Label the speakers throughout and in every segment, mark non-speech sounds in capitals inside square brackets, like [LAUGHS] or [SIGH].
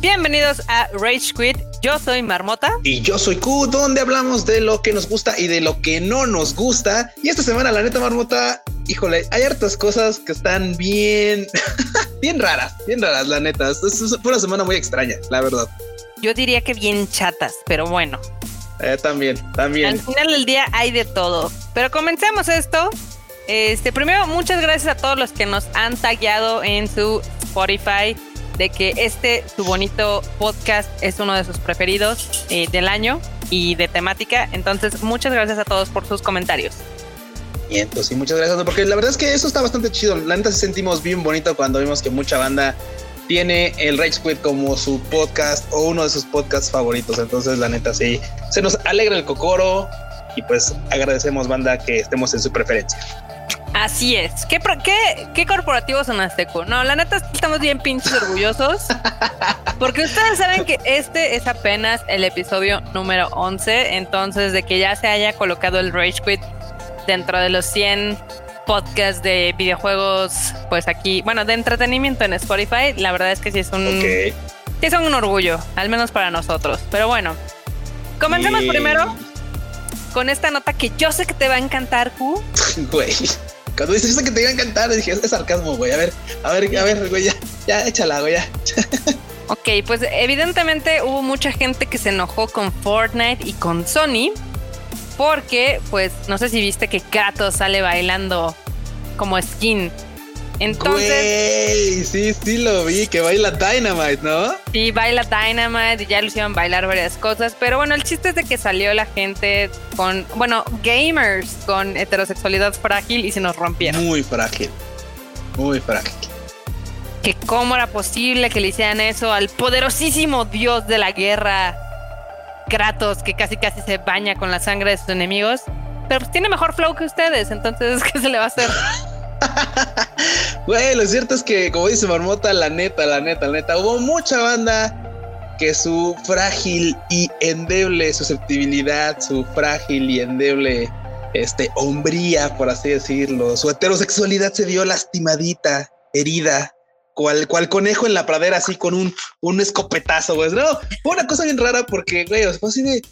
Speaker 1: Bienvenidos a Rage Quit. Yo soy Marmota.
Speaker 2: Y yo soy Q, donde hablamos de lo que nos gusta y de lo que no nos gusta. Y esta semana, la neta, Marmota, híjole, hay hartas cosas que están bien, [LAUGHS] bien raras, bien raras, la neta. fue una semana muy extraña, la verdad.
Speaker 1: Yo diría que bien chatas, pero bueno.
Speaker 2: Eh, también, también.
Speaker 1: Al final del día hay de todo. Pero comencemos esto. Este, primero, muchas gracias a todos los que nos han tagueado en su Spotify de que este, su bonito podcast, es uno de sus preferidos eh, del año y de temática. Entonces, muchas gracias a todos por sus comentarios.
Speaker 2: Y muchas gracias, porque la verdad es que eso está bastante chido. La neta se sentimos bien bonito cuando vimos que mucha banda tiene el Rage Quit como su podcast o uno de sus podcasts favoritos. Entonces, la neta, sí, se nos alegra el cocoro y pues agradecemos, banda, que estemos en su preferencia.
Speaker 1: Así es. ¿Qué, qué, qué corporativos son Azteco? No, la neta estamos bien pinches orgullosos. Porque ustedes saben que este es apenas el episodio número 11. Entonces, de que ya se haya colocado el Rage Quit dentro de los 100 podcasts de videojuegos, pues aquí, bueno, de entretenimiento en Spotify, la verdad es que sí es un, sí es un orgullo, al menos para nosotros. Pero bueno, comencemos primero con esta nota que yo sé que te va a encantar, Q. [LAUGHS]
Speaker 2: Güey. Cuando dices que te iba a encantar, dije, es sarcasmo, güey. A ver, a ver, a ver, güey, ya, ya, échala, güey, ya. [LAUGHS]
Speaker 1: ok, pues evidentemente hubo mucha gente que se enojó con Fortnite y con Sony. Porque, pues, no sé si viste que Kratos sale bailando como skin
Speaker 2: entonces. sí, sí lo vi, que baila Dynamite, ¿no?
Speaker 1: Sí, baila Dynamite y ya lo hicieron bailar varias cosas. Pero bueno, el chiste es de que salió la gente con, bueno, gamers con heterosexualidad frágil y se nos rompieron.
Speaker 2: Muy frágil. Muy frágil.
Speaker 1: Que cómo era posible que le hicieran eso al poderosísimo dios de la guerra, Kratos, que casi casi se baña con la sangre de sus enemigos. Pero pues tiene mejor flow que ustedes, entonces, [LAUGHS] ¿qué se le va a hacer? [LAUGHS] [LAUGHS]
Speaker 2: Güey, lo cierto es que, como dice Marmota, la neta, la neta, la neta, hubo mucha banda que su frágil y endeble susceptibilidad, su frágil y endeble este, hombría, por así decirlo, su heterosexualidad se vio lastimadita, herida, cual, cual conejo en la pradera, así con un, un escopetazo, güey. No, fue una cosa bien rara porque, güey, fue así de,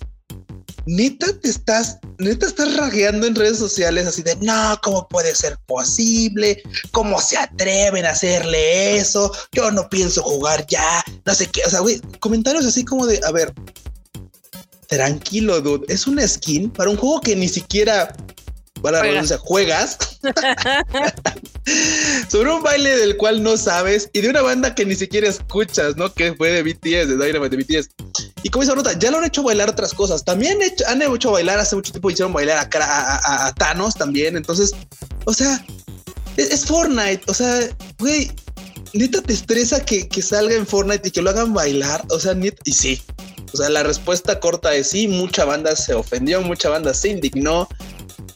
Speaker 2: neta te estás, neta estás ragueando en redes sociales así de no, ¿cómo puede ser posible? ¿Cómo se atreven a hacerle eso? Yo no pienso jugar ya, no sé qué. O sea, güey, comentarios así como de, a ver, tranquilo, dude, es una skin para un juego que ni siquiera para la juegas [LAUGHS] sobre un baile del cual no sabes y de una banda que ni siquiera escuchas, ¿no? Que fue de BTS, de Dynamite de BTS. Y como dice nota, ya lo han hecho bailar otras cosas. También han hecho bailar, hace mucho tiempo hicieron bailar a, a, Thanos también. Entonces, o sea, es, Fortnite. O sea, güey, neta te estresa que, que salga en Fortnite y que lo hagan bailar. O sea, neta, y sí. O sea, la respuesta corta es sí, mucha banda se ofendió, mucha banda se indignó.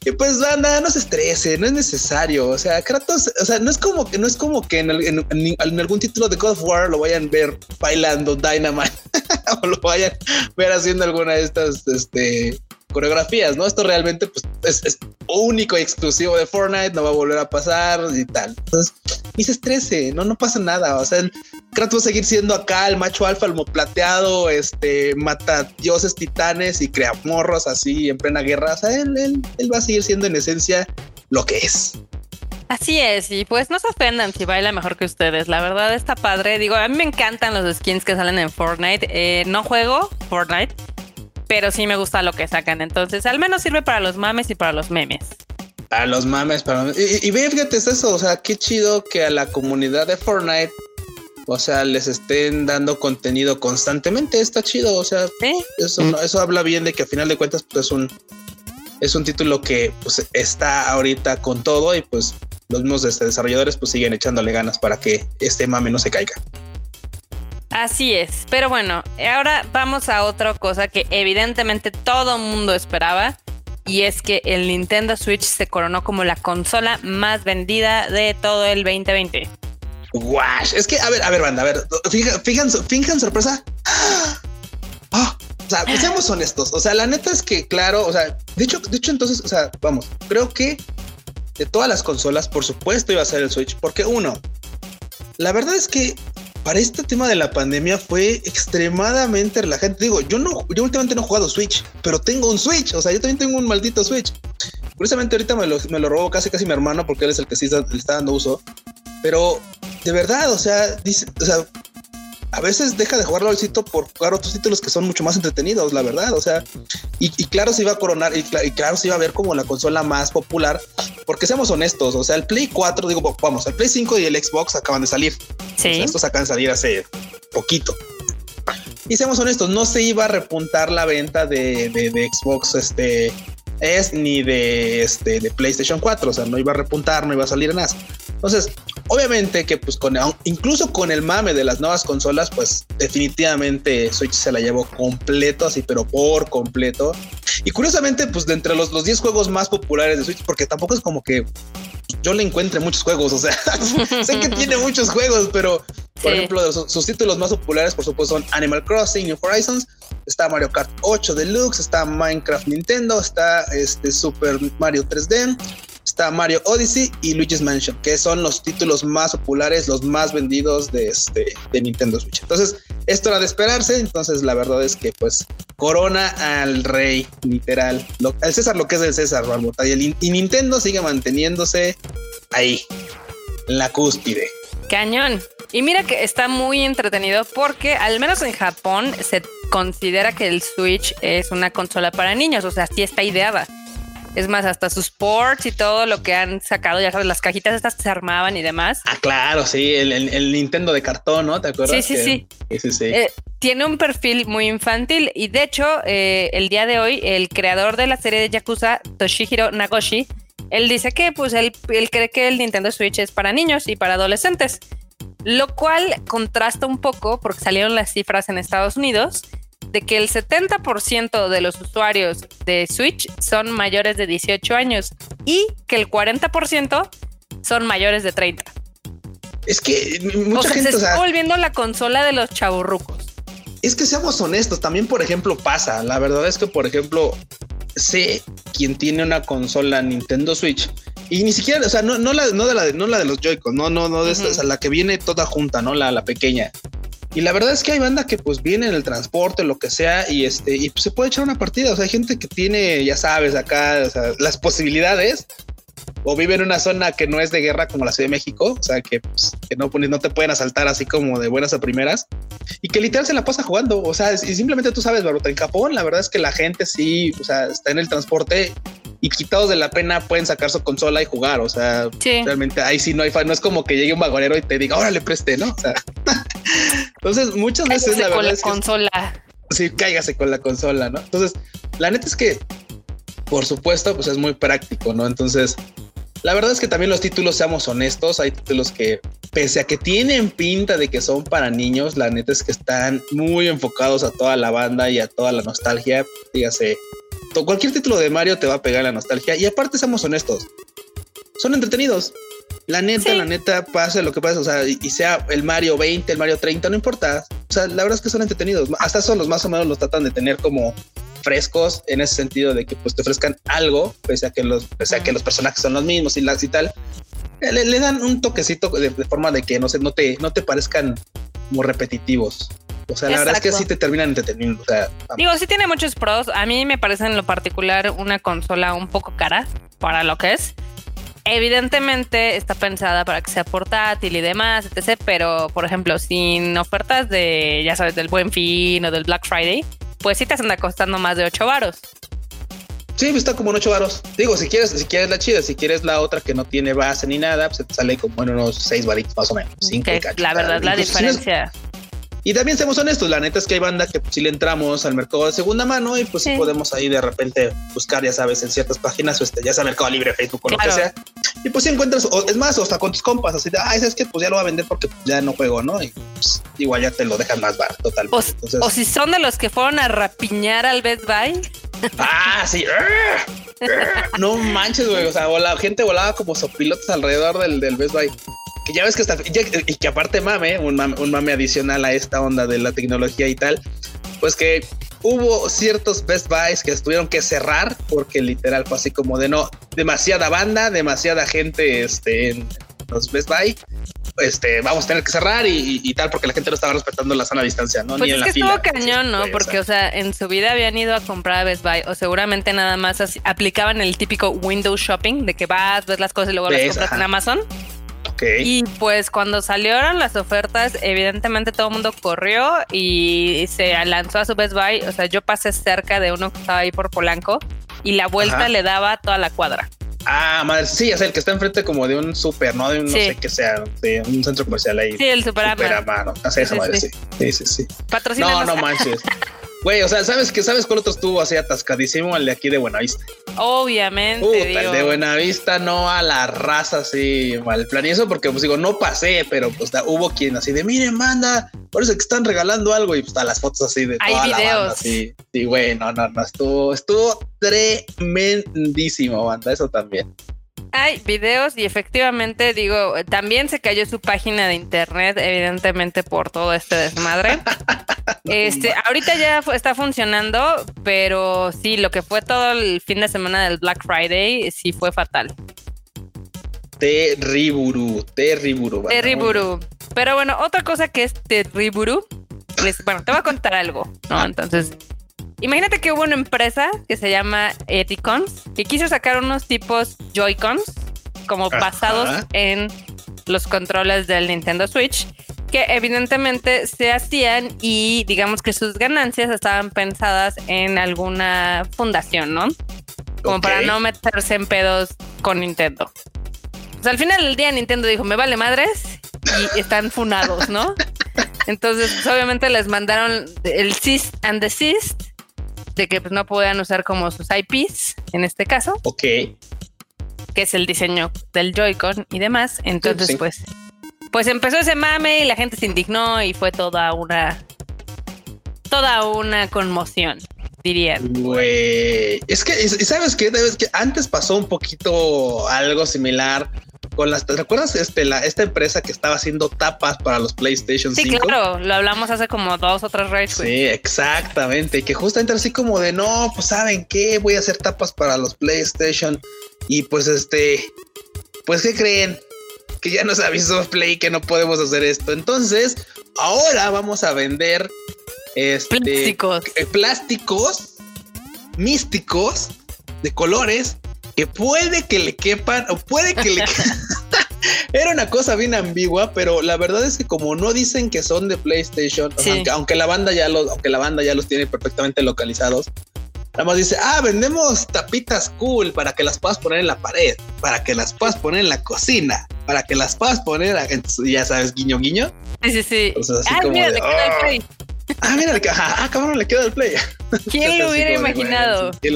Speaker 2: Y pues banda, no se estrese, no es necesario. O sea, Kratos, o sea, no es como que no es como que en, en, algún título de God of War lo vayan a ver bailando Dynamite [LAUGHS] o lo vayan a ver haciendo alguna de estas este, coreografías, ¿no? Esto realmente pues, es, único y exclusivo de Fortnite, no va a volver a pasar y tal. Entonces, ni se estrese, no, no pasa nada. O sea, Kratos va a seguir siendo acá el macho alfa, el plateado, este, mata dioses titanes y crea morros así en plena guerra. O sea, él, él va a seguir siendo en esencia lo que es.
Speaker 1: Así es, y pues no se ofendan si baila mejor que ustedes. La verdad está padre. Digo, a mí me encantan los skins que salen en Fortnite. Eh, no juego Fortnite, pero sí me gusta lo que sacan. Entonces, al menos sirve para los mames y para los memes.
Speaker 2: Para los mames, para Y, y, fíjate, es eso. O sea, qué chido que a la comunidad de Fortnite, o sea, les estén dando contenido constantemente. Está chido. O sea, eso, eso habla bien de que a final de cuentas, pues es un, es un título que pues, está ahorita con todo y pues los mismos este, desarrolladores pues siguen echándole ganas para que este mame no se caiga.
Speaker 1: Así es, pero bueno, ahora vamos a otra cosa que evidentemente todo mundo esperaba y es que el Nintendo Switch se coronó como la consola más vendida de todo el 2020.
Speaker 2: Guash, es que a ver, a ver, banda, a ver, fijan, sorpresa. [GASPS] Ah, o sea, seamos honestos. O sea, la neta es que, claro, o sea, de hecho, de hecho, entonces, o sea, vamos, creo que de todas las consolas, por supuesto, iba a ser el Switch, porque uno, la verdad es que para este tema de la pandemia fue extremadamente relajante. Digo, yo no, yo últimamente no he jugado Switch, pero tengo un Switch. O sea, yo también tengo un maldito Switch. Curiosamente ahorita me lo, me lo robó casi casi mi hermano porque él es el que sí le está dando uso. Pero de verdad, o sea, dice, o sea, a veces deja de jugarlo al sitio por jugar otros títulos que son mucho más entretenidos, la verdad. O sea, y, claro, se iba a coronar y, claro, se iba a ver como la consola más popular, porque seamos honestos. O sea, el Play 4, digo, vamos, el Play 5 y el Xbox acaban de salir.
Speaker 1: Sí.
Speaker 2: estos acaban de salir hace poquito. Y seamos honestos, no se iba a repuntar la venta de, de Xbox este, es ni de, este, de PlayStation 4, o sea, no iba a repuntar, no iba a salir en nada. Entonces, obviamente que pues con incluso con el mame de las nuevas consolas, pues definitivamente Switch se la llevó completo, así, pero por completo. Y curiosamente, pues de entre los, los 10 juegos más populares de Switch, porque tampoco es como que yo le encuentre muchos juegos, o sea, [LAUGHS] sé que [LAUGHS] tiene muchos juegos, pero por ejemplo, sus, títulos más populares, por supuesto, son Animal Crossing, New Horizons, está Mario Kart 8 Deluxe, está Minecraft Nintendo, está este Super Mario 3D, está Mario Odyssey y Luigi's Mansion, que son los títulos más populares, los más vendidos de, este, de Nintendo Switch. Entonces, esto era de esperarse, entonces la verdad es que pues corona al rey, literal. el César lo que es el César, Barbota, y, y Nintendo sigue manteniéndose ahí, en la cúspide.
Speaker 1: Cañón. Y mira que está muy entretenido porque al menos en Japón se considera que el Switch es una consola para niños, o sea, sí está ideada. Es más, hasta sus ports y todo lo que han sacado, ya sabes, las cajitas estas se armaban y demás.
Speaker 2: Ah, claro, sí, el, Nintendo de cartón, ¿no? ¿Te acuerdas?
Speaker 1: Sí, sí, sí. Eh, tiene un perfil muy infantil y de hecho, eh, el día de hoy, el creador de la serie de Yakuza, Toshihiro Nagoshi, él dice que pues él, él cree que el Nintendo Switch es para niños y para adolescentes. Lo cual contrasta un poco porque salieron las cifras en Estados Unidos de que el 70% de los usuarios de Switch son mayores de 18 años y que el 40% son mayores de 30.
Speaker 2: Es que mucha gente
Speaker 1: se está volviendo la consola de los chaburrucos.
Speaker 2: Es que seamos honestos, también por ejemplo pasa, la verdad es que por ejemplo sé quien tiene una consola Nintendo Switch y ni siquiera, o sea, no, no la, no de la, no la de los Joy-Con, no, no, no de esta, o sea, la que viene toda junta, ¿no? La, la pequeña. Y la verdad es que hay banda que pues viene en el transporte, lo que sea, y este, y pues, se puede echar una partida. O sea, hay gente que tiene, ya sabes, acá, o sea, las posibilidades, o vive en una zona que no es de guerra como la Ciudad de México, o sea, que, pues, que no, no te pueden asaltar así como de buenas a primeras, y que literal se la pasa jugando. O sea, y simplemente tú sabes, Baruta, en Japón, la verdad es que la gente sí, o sea, está en el transporte y quitados de la pena pueden sacar su consola y jugar. O sea, realmente ahí sí no hay fan. No es como que llegue un vagonero y te diga, ahora le preste, ¿no? O sea, [LAUGHS] entonces muchas veces la
Speaker 1: verdad
Speaker 2: con
Speaker 1: la consola.
Speaker 2: sí, cáigase con la consola, ¿no? Entonces, la neta es que, por supuesto, pues es muy práctico, ¿no? Entonces, la verdad es que también los títulos, seamos honestos, hay títulos que, pese a que tienen pinta de que son para niños, la neta es que están muy enfocados a toda la banda y a toda la nostalgia. Dígase, cualquier título de Mario te va a pegar la nostalgia. Y aparte, seamos honestos, son entretenidos. La neta, la neta, pase lo que pase, o sea, y, sea el Mario 20, el Mario 30, no importa. O sea, la verdad es que son entretenidos. Hasta son los más o menos los tratan de tener como frescos en ese sentido de que pues te ofrezcan algo, pese a que los, pese a que los personajes son los mismos y, las y tal. Le, dan un toquecito de, forma de que no sé, no te, no te parezcan como repetitivos. O sea, la verdad es que sí te terminan entreteniendo. O sea,
Speaker 1: Digo, sí tiene muchos pros. A mí me parece en lo particular una consola un poco cara para lo que es. Evidentemente está pensada para que sea portátil y demás, etc. Pero, por ejemplo, sin ofertas de, ya sabes, del Buen Fin o del Black Friday, pues sí te anda costando más de 8 varos.
Speaker 2: Sí, pues está como en 8 varos. Digo, si quieres, si quieres la chida, si quieres la otra que no tiene base ni nada, pues te sale como en unos 6 varitos más o menos.
Speaker 1: la verdad, la diferencia.
Speaker 2: Y también seamos honestos, la neta es que hay banda que si le entramos al mercado de segunda mano y pues podemos ahí de repente buscar, ya sabes, en ciertas páginas, o este, ya sea Mercado Libre, Facebook o lo que sea. Y pues si encuentras, es más, hasta con tus compas, así de, ah, es que pues ya lo va a vender porque ya no juego, ¿no? Y pues, igual ya te lo dejan más barato, total.
Speaker 1: O, si son de los que fueron a rapiñar al Best Buy. [LAUGHS]
Speaker 2: Ah, sí. [LAUGHS] no manches, güey. O sea, la gente volaba como sopilotes alrededor del, del Best Buy que ya ves que está, y que aparte mame un, mame, adicional a esta onda de la tecnología y tal, pues que hubo ciertos Best Buys que tuvieron que cerrar porque literal fue así como de no, demasiada banda, demasiada gente este, en los Best Buy este, vamos a tener que cerrar y, tal, porque la gente no estaba respetando la sana distancia, ¿no?
Speaker 1: Pues es que estuvo cañón, ¿no? Porque, o sea, en su vida habían ido a comprar a Best Buy o seguramente nada más aplicaban el típico window shopping de que vas, ves las cosas y luego las compras en Amazon. Y pues cuando salieron las ofertas, evidentemente todo el mundo corrió y se lanzó a su Best Buy. O sea, yo pasé cerca de uno que estaba ahí por Polanco y la vuelta le daba toda la cuadra.
Speaker 2: Ah, madre, sí, es el que está enfrente como de un súper, ¿no? De un no sé qué sea, de un centro comercial ahí.
Speaker 1: Sí, el super, super
Speaker 2: mano. Así esa madre, sí. Sí, sí, sí. No, no manches. [LAUGHS] Güey, o sea, ¿sabes que ¿Sabes cuál otro estuvo así atascadísimo? El de aquí de Buenavista.
Speaker 1: Obviamente.
Speaker 2: Puta, el de Buenavista no a la raza así mal plan. Y eso porque, pues digo, no pasé, pero pues hubo quien así de, miren, manda, parece que están regalando algo y pues las fotos así de
Speaker 1: toda la banda.
Speaker 2: Sí, sí, güey, no, no, no, estuvo, estuvo tremendísimo, banda, eso también.
Speaker 1: Hay videos y efectivamente digo, también se cayó su página de internet, evidentemente por todo este desmadre. [LAUGHS] este, ahorita ya está funcionando, pero sí, lo que fue todo el fin de semana del Black Friday sí fue fatal.
Speaker 2: Terriburu, terriburu.
Speaker 1: Terriburu. Pero bueno, otra cosa que es terriburu, bueno, te voy a contar algo, ¿no? Ah. Entonces, Imagínate que hubo una empresa que se llama Eticons que quiso sacar unos tipos Joy-Cons como basados en los controles del Nintendo Switch que evidentemente se hacían y digamos que sus ganancias estaban pensadas en alguna fundación, ¿no? Como para no meterse en pedos con Nintendo. Pues al final del día Nintendo dijo, me vale madres y están funados, ¿no? [LAUGHS] Entonces, pues, obviamente les mandaron el cease and desist de que pues, no podían usar como sus IPs en este caso.
Speaker 2: Ok.
Speaker 1: Que es el diseño del Joy-Con y demás. Entonces, pues, pues empezó ese mame y la gente se indignó y fue toda una, toda una conmoción dirían.
Speaker 2: Güey, es que, ¿sabes qué? ¿Sabes que Antes pasó un poquito algo similar con las, ¿te acuerdas este, la, esta empresa que estaba haciendo tapas para los PlayStation 5?
Speaker 1: Sí, claro, lo hablamos hace como dos o tres raids.
Speaker 2: Sí, exactamente, y que justamente así como de, no, pues saben qué, voy a hacer tapas para los PlayStation y pues este, pues qué creen, que ya nos avisó Play que no podemos hacer esto, entonces ahora vamos a vender este,
Speaker 1: plásticos.
Speaker 2: Eh, plásticos místicos de colores que puede que le quepan o puede que le [LAUGHS] [LAUGHS] Era una cosa bien ambigua, pero la verdad es que como no dicen que son de PlayStation, aunque, la banda ya los, aunque la banda ya los tiene perfectamente localizados, nada más dice, ah, vendemos tapitas cool para que las puedas poner en la pared, para que las puedas poner en la cocina, para que las puedas poner, ya sabes, guiño, guiño.
Speaker 1: Sí, sí, sí. ah, mira,
Speaker 2: Ah, mira, ah, cabrón, le queda el play.
Speaker 1: ¿Quién lo [LAUGHS] hubiera imaginado?
Speaker 2: sí,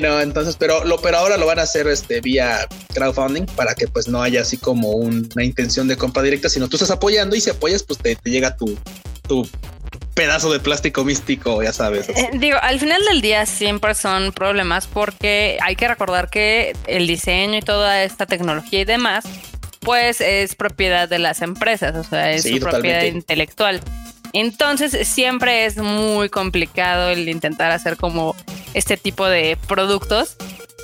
Speaker 2: ¿no? entonces, pero lo, pero ahora lo van a hacer este vía crowdfunding para que pues no haya así como una intención de compra directa, sino tú estás apoyando y si apoyas, pues te, llega tu, tu pedazo de plástico místico, ya sabes.
Speaker 1: Eh, digo, al final del día siempre son problemas porque hay que recordar que el diseño y toda esta tecnología y demás, pues es propiedad de las empresas, o sea, es su propiedad intelectual. Entonces siempre es muy complicado el intentar hacer como este tipo de productos.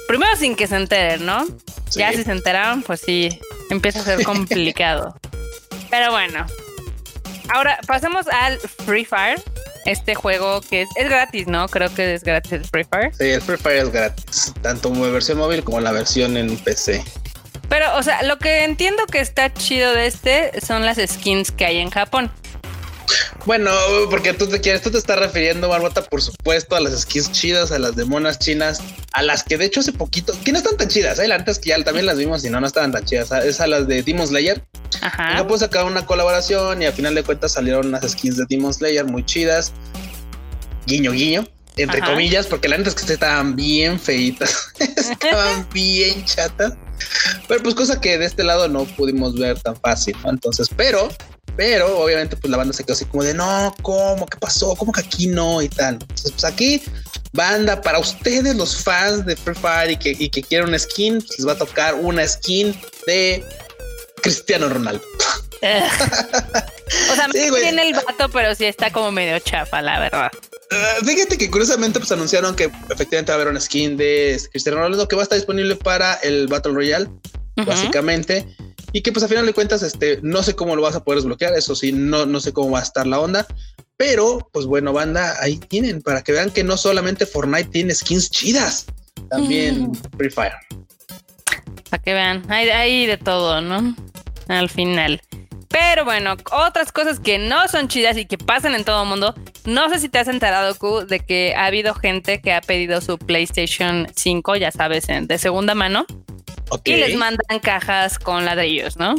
Speaker 1: Primero sin que se enteren, ¿no? Ya si se enteraron, pues sí, empieza a ser [LAUGHS] complicado. Pero bueno. Ahora pasamos al Free Fire. Este juego que es, es gratis, ¿no? Creo que es gratis el Free Fire.
Speaker 2: Sí, el Free Fire es gratis. Tanto en versión móvil como la versión en PC.
Speaker 1: Pero, o sea, lo que entiendo que está chido de este son las skins que hay en Japón.
Speaker 2: Bueno, porque tú te quieres, tú te estás refiriendo, Barbota, por supuesto, a las skins chidas, a las de monas chinas, a las que de hecho hace poquito, que no están tan chidas, ¿eh? antes que ya también las vimos y no, no estaban tan chidas, es a las de Demon Slayer. Ajá. No puedo sacar una colaboración y a final de cuentas salieron unas skins de Demon Slayer muy chidas. Guiño, guiño, entre comillas, porque la neta es que estaban bien feitas, [LAUGHS] estaban [LAUGHS] bien chatas. Pero pues cosa que de este lado no pudimos ver tan fácil, ¿no? Entonces, pero pero obviamente pues la banda se quedó así como de no, ¿cómo? ¿Qué pasó? ¿Cómo que aquí no? Y tal. Entonces pues aquí, banda, para ustedes los fans de Free Fire y que, y que quieren una skin, pues, les va a tocar una skin de Cristiano Ronaldo. [LAUGHS]
Speaker 1: o sea, sí, tiene el vato, pero sí está como medio chafa, la verdad.
Speaker 2: Uh, fíjate que curiosamente pues anunciaron que efectivamente va a haber una skin de Cristiano Ronaldo que va a estar disponible para el Battle Royale, básicamente. Y que pues a final de cuentas, este, no sé cómo lo vas a poder desbloquear, eso sí, no, no sé cómo va a estar la onda, pero pues bueno, banda, ahí tienen, para que vean que no solamente Fortnite tiene skins chidas, también mm. Free Fire.
Speaker 1: Para que vean, hay, hay de todo, ¿no? Al final. Pero bueno, otras cosas que no son chidas y que pasan en todo el mundo. No sé si te has enterado, Q, de que ha habido gente que ha pedido su PlayStation 5, ya sabes, de segunda mano. Y les mandan cajas con ladrillos, ¿no?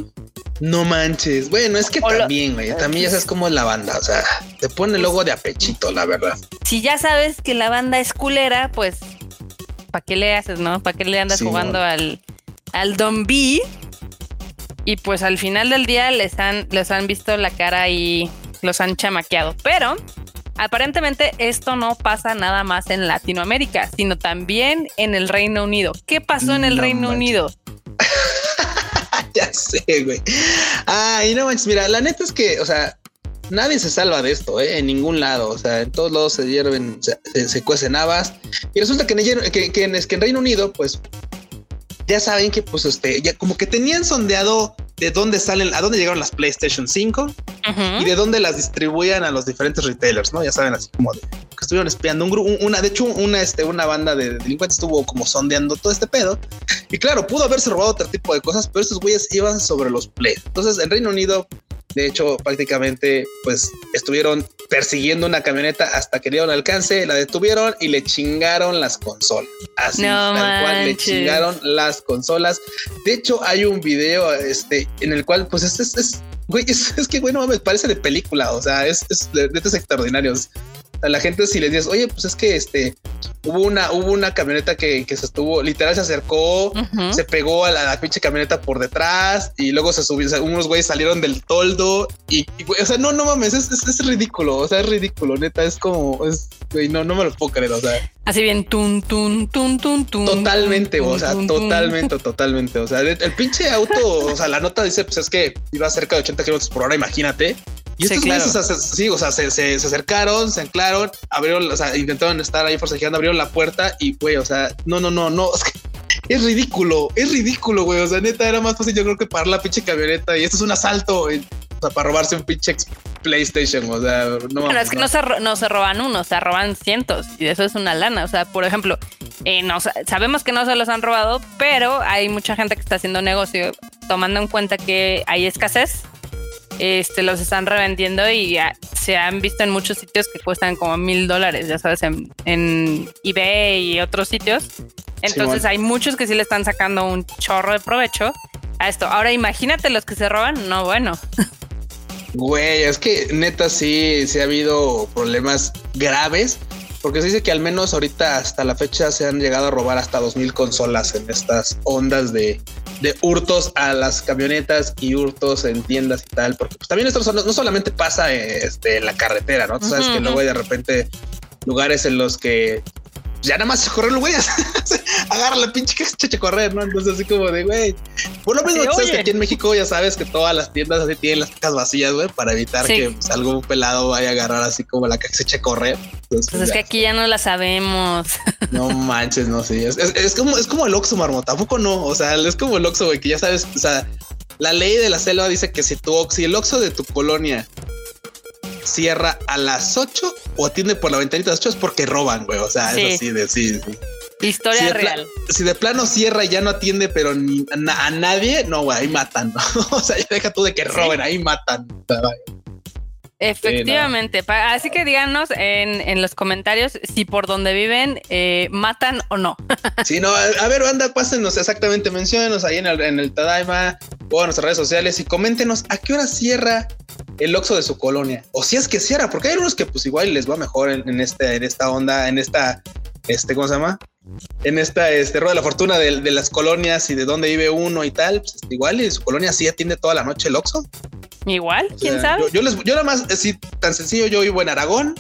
Speaker 2: No manches. Bueno, es que también, güey. También ya sabes cómo es la banda. O sea, te pone el logo de apechito, la verdad.
Speaker 1: Si ya sabes que la banda es culera, pues, ¿para qué le haces, no? ¿Para qué le andas jugando al, al Don B? Y pues al final del día les han, les han visto la cara y los han chamaqueado. Pero aparentemente esto no pasa nada más en Latinoamérica, sino también en el Reino Unido. ¿Qué pasó en el Reino Unido? [LAUGHS]
Speaker 2: ya sé, güey. Ay, no manches, mira, la neta es que, o sea, nadie se salva de esto, ¿eh? en ningún lado. O sea, en todos lados se hierven, se, cuecen habas. Y resulta que en, que, que en Reino Unido, pues ya saben que pues este, ya como que tenían sondeado de dónde salen, a dónde llegaron las PlayStation 5 y de dónde las distribuían a los diferentes retailers, ¿no? Ya saben, así como de que estuvieron espiando un grupo, una, de hecho, una, este, una banda de delincuentes estuvo como sondeando todo este pedo. Y claro, pudo haberse robado otro tipo de cosas, pero estos güeyes iban sobre los Play. Entonces, en Reino Unido, de hecho, prácticamente, pues estuvieron persiguiendo una camioneta hasta que dieron alcance, la detuvieron y le chingaron las consolas. Así, tal cual, le chingaron las consolas. De hecho, hay un video este, en el cual, pues, es, es, güey, es, que, bueno, me parece de película, o sea, es, es de, de estos extraordinarios a la gente si les dices, oye, pues es que este hubo una, hubo una camioneta que, se estuvo, literal se acercó, se pegó a la, pinche camioneta por detrás y luego se subió, unos güeyes salieron del toldo y, o sea, no, no mames, es, es, ridículo, o sea, es ridículo, neta, es como, es, güey, no, no me lo puedo creer, o sea.
Speaker 1: Así bien, tun, tun, tun, tun, tun.
Speaker 2: Totalmente, o sea, totalmente, totalmente, o sea, el, el, pinche auto, o sea, la nota dice, pues es que iba cerca de 80 kilómetros por hora, imagínate. Y estos güeyes, o sea, sí, o sea, se, se, acercaron, se anclaron, abrieron, o sea, intentaron estar ahí forcejeando, abrieron la puerta y, güey, o sea, no, no, no, no, [LAUGHS] es, que es ridículo, es ridículo, güey, o sea, neta, era más fácil yo creo que parar la pinche camioneta y esto es un asalto, güey. O sea, para robarse un pinche PlayStation, o sea, no.
Speaker 1: Pero es que no. se, no se roban uno, se roban cientos y eso es una lana. O sea, por ejemplo, eh, no, sabemos que no se los han robado, pero hay mucha gente que está haciendo negocio tomando en cuenta que hay escasez este, los están revendiendo y se han visto en muchos sitios que cuestan como mil dólares, ya sabes, en, eBay y otros sitios. Entonces hay muchos que sí le están sacando un chorro de provecho a esto. Ahora imagínate los que se roban, no bueno.
Speaker 2: Güey, es que neta sí, sí ha habido problemas graves porque se dice que al menos ahorita hasta la fecha se han llegado a robar hasta 2000 consolas en estas ondas de, hurtos a las camionetas y hurtos en tiendas y tal, porque pues, también esto no, solamente pasa este, en la carretera, ¿no? Tú sabes que luego hay de repente lugares en los que ya nada más correr, güey. [LAUGHS] Agarra la pinche que cheche correr, ¿no? Entonces, así como de, güey. Por lo menos, sabes que aquí en México ya sabes que todas las tiendas así tienen las cajas vacías, güey, para evitar que pues, algún pelado vaya a agarrar así como la que se eche a correr.
Speaker 1: Entonces, pues es que aquí ya no la sabemos. [LAUGHS]
Speaker 2: No manches, no sé. Es, es, como, es como el Oxxo, Marmota. Tampoco no. O sea, es como el Oxxo, güey, que ya sabes, o sea, la ley de la selva dice que si tu si el Oxxo de tu colonia cierra a las 8 o atiende por la ventanita de las 8 es porque roban, güey. O sea, es así de sí,
Speaker 1: Historia real.
Speaker 2: si de plano cierra y ya no atiende, pero ni a, nadie, no, güey, ahí matan. [LAUGHS] o sea, ya deja tú de que roben, ahí matan.
Speaker 1: Efectivamente. Así que díganos en, los comentarios si por donde viven eh, matan o no. [LAUGHS]
Speaker 2: sí, no, a, ver, banda, pásenos exactamente, menciónenos ahí en el, en el Tadaima o en nuestras redes sociales y coméntenos a qué hora cierra el Oxxo de su colonia. O si es que cierra, porque hay unos que pues igual les va mejor en, este, en esta onda, en esta, este, ¿cómo se llama? En esta este, rueda de la fortuna de, las colonias y de dónde vive uno y tal. Pues, igual y su colonia sí atiende toda la noche el Oxxo.
Speaker 1: Igual, quién sabe.
Speaker 2: Yo, les, yo nada más, así tan sencillo, yo vivo en Aragón,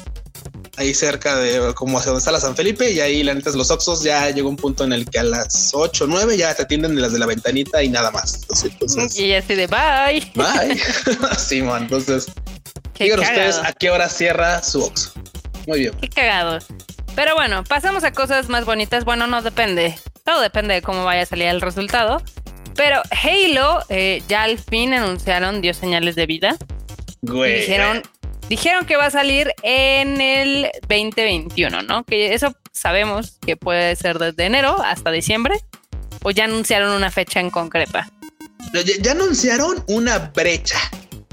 Speaker 2: ahí cerca de como hacia donde está la San Felipe y ahí la neta los Oxos ya llegó un punto en el que a las 8 o 9 ya te atienden de las de la ventanita y nada más.
Speaker 1: Entonces, y así de bye.
Speaker 2: Bye. [LAUGHS] [LAUGHS] sí, man, entonces digan ustedes a qué hora cierra su Oxo. Muy bien.
Speaker 1: Qué cagado. Pero bueno, pasamos a cosas más bonitas. Bueno, no depende. Todo depende de cómo vaya a salir el resultado. Pero Halo eh, ya al fin anunciaron, dio señales de vida.
Speaker 2: Güey.
Speaker 1: Dijeron, dijeron que va a salir en el 2021, ¿no? Que eso sabemos que puede ser desde enero hasta diciembre. O ya anunciaron una fecha en concreta.
Speaker 2: Ya, ya anunciaron una brecha.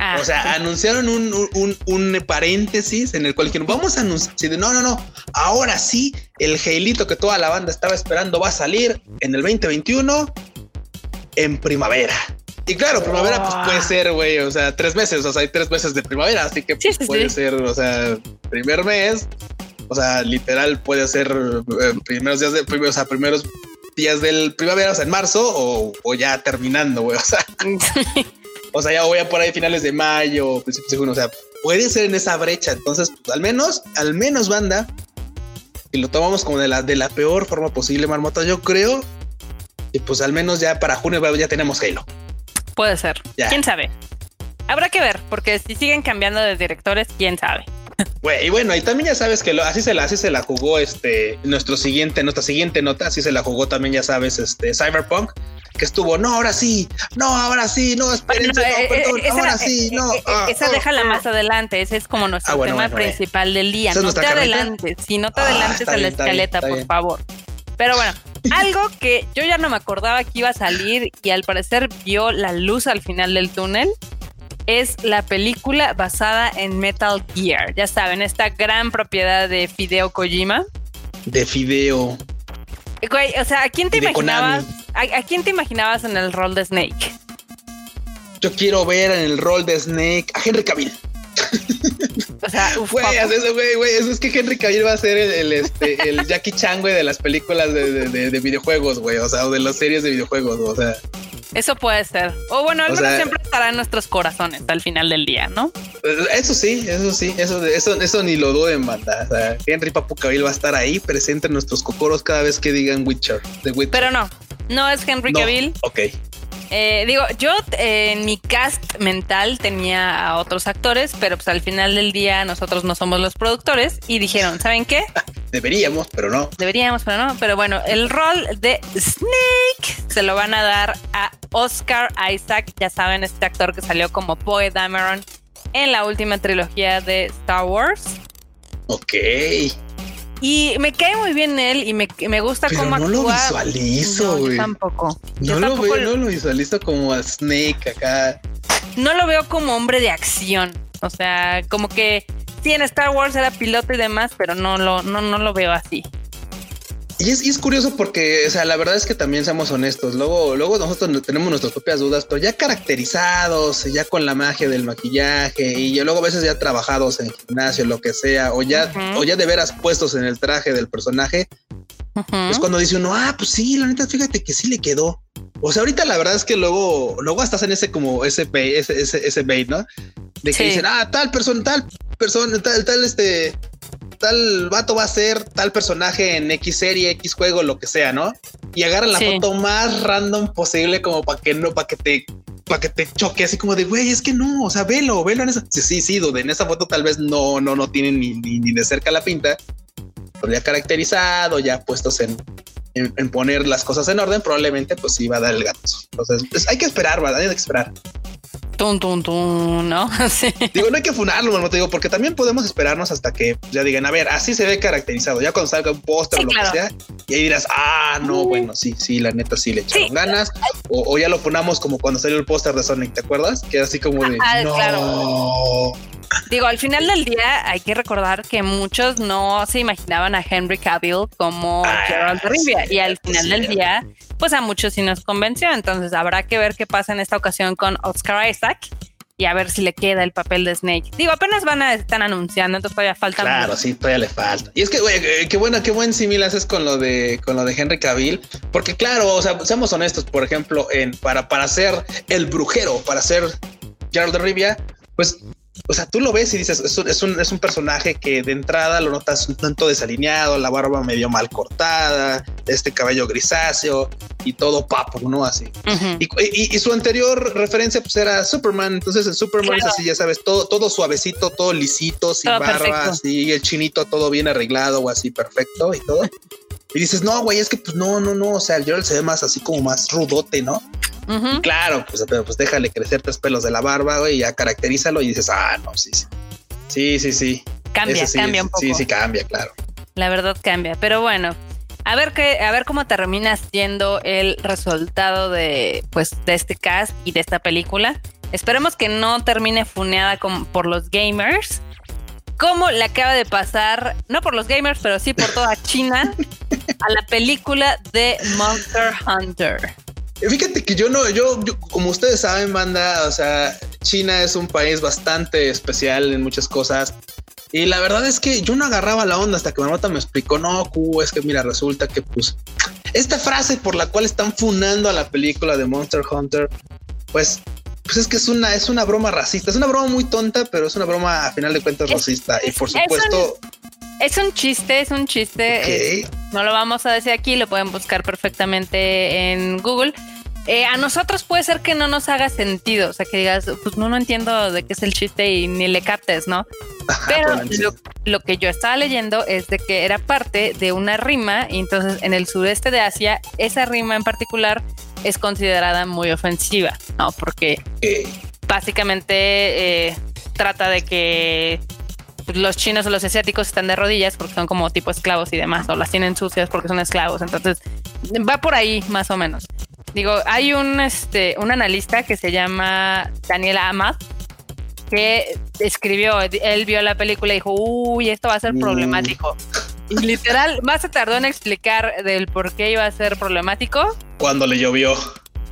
Speaker 1: Ah,
Speaker 2: o sea, anunciaron un, un, un, paréntesis en el cual dijeron, vamos a anunciar, no, no, no, ahora sí, el Heilito que toda la banda estaba esperando va a salir en el 2021 en primavera. Y claro, primavera pues puede ser, güey, o sea, tres meses, o sea, hay tres meses de primavera, así que
Speaker 1: Sí, sí,
Speaker 2: puede
Speaker 1: sí.
Speaker 2: ser, o sea, primer mes, o sea, literal puede ser eh, primeros días de, o sea, primeros días del primavera, o sea, en marzo o, o ya terminando, güey, o sea, [LAUGHS] [LAUGHS] o sea, ya voy a por ahí finales de mayo, principios de junio, o sea, puede ser en esa brecha, entonces, pues, al menos, al menos banda, y lo tomamos como de la, de la peor forma posible, Marmota, yo creo, y pues al menos ya para junio ya tenemos Halo.
Speaker 1: puede ser.
Speaker 2: Ya.
Speaker 1: ¿Quién sabe? Habrá que ver, porque si siguen cambiando de directores, quién sabe.
Speaker 2: Güey, y bueno, y también ya sabes que lo, así se la, así se la jugó este nuestro siguiente, nuestra siguiente nota, así se la jugó también, ya sabes, este Cyberpunk, que estuvo, no, ahora sí, no, ahora sí, no, espérense,
Speaker 1: Bueno,
Speaker 2: no,
Speaker 1: eh,
Speaker 2: perdón,
Speaker 1: eh, esa,
Speaker 2: ahora
Speaker 1: eh,
Speaker 2: sí, no.
Speaker 1: eh,
Speaker 2: ah,
Speaker 1: esa
Speaker 2: ah,
Speaker 1: déjala
Speaker 2: ah.
Speaker 1: más adelante. Ese es como nuestro
Speaker 2: Ah, bueno,
Speaker 1: tema
Speaker 2: bueno,
Speaker 1: principal del día.
Speaker 2: ¿Esa es
Speaker 1: No te adelantes. Si no te
Speaker 2: Ah,
Speaker 1: adelantes
Speaker 2: está
Speaker 1: a la
Speaker 2: bien, está bien,
Speaker 1: escaleta,
Speaker 2: está
Speaker 1: por
Speaker 2: bien.
Speaker 1: favor. Pero bueno, algo que yo ya no me acordaba que iba a salir y al parecer vio la luz al final del túnel es la película basada en Metal Gear. Ya saben, esta gran propiedad de Fideo Kojima.
Speaker 2: De Fideo.
Speaker 1: Güey, o sea, ¿a quién te
Speaker 2: de
Speaker 1: imaginabas? ¿A, a quién te imaginabas en el rol de Snake?
Speaker 2: Yo quiero ver en el rol de Snake a Henry Cavill.
Speaker 1: O sea, uf,
Speaker 2: Güey, eso, güey, güey. Eso es que Henry Cavill va a ser el, el, este, el [LAUGHS] Jackie Chan, güey, de las películas de, de, de- de videojuegos, güey. O sea, o de las series de videojuegos, o sea.
Speaker 1: Eso puede ser. O bueno, al menos
Speaker 2: sea-
Speaker 1: siempre estará en nuestros corazones al final del día, ¿no?
Speaker 2: Eso sí, eso sí, eso, eso, eso ni lo duden, banda. O sea, Henry Papu Cavill va a estar ahí presente en nuestros cocoros cada vez que digan Witcher. The Witcher.
Speaker 1: Pero no, no es Henry
Speaker 2: No,
Speaker 1: Cavill.
Speaker 2: Ok.
Speaker 1: Eh, digo, yo eh, en mi cast mental tenía a otros actores, pero pues al final del día nosotros no somos los productores y dijeron, ¿saben qué?
Speaker 2: Deberíamos, pero no.
Speaker 1: Deberíamos, pero no. Pero bueno, el rol de Snake se lo van a dar a Oscar Isaac, ya saben, este actor que salió como Poe Dameron en la última trilogía de Star Wars.
Speaker 2: Ok.
Speaker 1: Y me cae muy bien él y me, me gusta
Speaker 2: Pero
Speaker 1: cómo
Speaker 2: no lo
Speaker 1: actúa.
Speaker 2: visualizo,
Speaker 1: No, yo
Speaker 2: güey.
Speaker 1: tampoco. Yo
Speaker 2: No lo
Speaker 1: tampoco
Speaker 2: veo, no lo visualizo como a Snake acá.
Speaker 1: no lo veo como hombre de acción. O sea, como que sí en Star Wars era piloto y demás, pero no lo, no, no lo veo así.
Speaker 2: Y es, y es curioso porque, o sea, la verdad es que también seamos honestos. Luego, luego nosotros no- tenemos nuestras propias dudas, pero ya caracterizados, ya con la magia del maquillaje y ya luego a veces ya trabajados en gimnasio, lo que sea, o ya, o ya de veras puestos en el traje del personaje,
Speaker 1: Ujú.
Speaker 2: es cuando dice uno, ah, pues sí, la neta, fíjate que sí le quedó. O sea, ahorita la verdad es que luego, luego hasta hacen ese como ese bait, ese, ese, ese bait, ¿no? De que
Speaker 1: Sí.
Speaker 2: dicen, ah, tal persona, tal persona, tal, tal, este, tal vato va a ser tal personaje en X serie, X juego, lo que sea, ¿no? Y agarran la
Speaker 1: Sí.
Speaker 2: foto más random posible como para que no, para que te, para que te choque así como de, güey, es que no, o sea, velo, velo en esa. Sí, sí, sí, dude, en esa foto tal vez no, no, no tienen ni, ni, ni de cerca la pinta, pero ya caracterizado, ya puestos en, en, en poner las cosas en orden, probablemente pues sí va a dar el gato. Entonces, pues, hay que esperar, ¿verdad? Hay que esperar.
Speaker 1: Tun, tun, tun, ¿no? [LAUGHS] Sí.
Speaker 2: Digo, no hay que funarlo, no te digo, porque también podemos esperarnos hasta que ya digan, a ver, así se ve caracterizado. Ya cuando salga un póster
Speaker 1: Sí,
Speaker 2: o lo
Speaker 1: claro.
Speaker 2: que sea, y ahí dirás, ah, no, bueno, sí, sí, la neta sí le echaron
Speaker 1: Sí.
Speaker 2: ganas. O, o ya lo funamos como cuando salió el póster de Sonic, ¿te acuerdas? Que era así como de,
Speaker 1: Ah,
Speaker 2: no.
Speaker 1: claro. Digo, al final del día hay que recordar que muchos no se imaginaban a Henry Cavill como
Speaker 2: Ah,
Speaker 1: Geralt de Rivia y al final del día, pues a muchos sí nos convenció. Entonces habrá que ver qué pasa en esta ocasión con Oscar Isaac y a ver si le queda el papel de Snake. Digo, apenas van a estar anunciando, entonces todavía falta
Speaker 2: Claro, sí, todavía le falta. Y es que, güey, eh, qué bueno, qué buen símil haces con lo de con lo de Henry Cavill, porque claro, o sea, seamos honestos, por ejemplo, en para para ser el brujero, para ser Gerald de Rivia, pues o sea, tú lo ves y dices, es un, es un, es un personaje que de entrada lo notas un tanto desalineado, la barba medio mal cortada, este cabello grisáceo y todo papo, ¿no? Así. Y, y- y su anterior referencia pues era Superman. Entonces en Superman es así, ya sabes, todo, todo suavecito, todo lisito, sin
Speaker 1: Todo
Speaker 2: barba,
Speaker 1: perfecto.
Speaker 2: así, y el chinito todo bien arreglado o así perfecto y todo. Y dices, no, güey, es que pues no, no, no. O sea, el Gerald se ve más así como más rudote, ¿no? Claro, pues, pues déjale crecer tres pelos de la barba, güey, y ya caracterízalo y dices, ah, no, sí, sí. Sí, sí, sí.
Speaker 1: Cambia, cambia un poco.
Speaker 2: Sí, sí, cambia, claro.
Speaker 1: La verdad cambia, pero bueno. A ver qué, a ver cómo termina siendo el resultado de, pues, de este cast y de esta película. Esperemos que no termine funeada por los gamers, como le acaba de pasar, no por los gamers, pero sí por toda China, [LAUGHS] a la película de Monster Hunter.
Speaker 2: Fíjate que yo no, yo, como ustedes saben, banda, o sea, China es un país bastante especial en muchas cosas. Y la verdad es que yo no agarraba la onda hasta que Marmota me explicó, no, es que mira, resulta que pues esta frase por la cual están funando a la película de Monster Hunter, pues pues es que es una, es una broma racista. Es una broma muy tonta, pero es una broma a final de cuentas racista. y por supuesto.
Speaker 1: Es un, chiste, es un chiste. no lo vamos a decir aquí, lo pueden buscar perfectamente en Google. Eh, a nosotros puede ser que no nos haga sentido, o sea, que digas, pues no, no entiendo de qué es el chiste y ni le captes, ¿no? Pero lo, lo, que yo estaba leyendo es de que era parte de una rima y entonces en el sureste de Asia, esa rima en particular es considerada muy ofensiva, ¿no? Porque básicamente eh, trata de que los chinos o los asiáticos están de rodillas porque son como tipo esclavos y demás, o las tienen sucias porque son esclavos. Entonces, va por ahí más o menos. Digo, hay un, este, un analista que se llama Daniel Amad que escribió, él vio la película y dijo, uy, esto va a ser mm. problemático. Y literal, más se tardó en explicar del por qué iba a ser problemático.
Speaker 2: Cuando le llovió.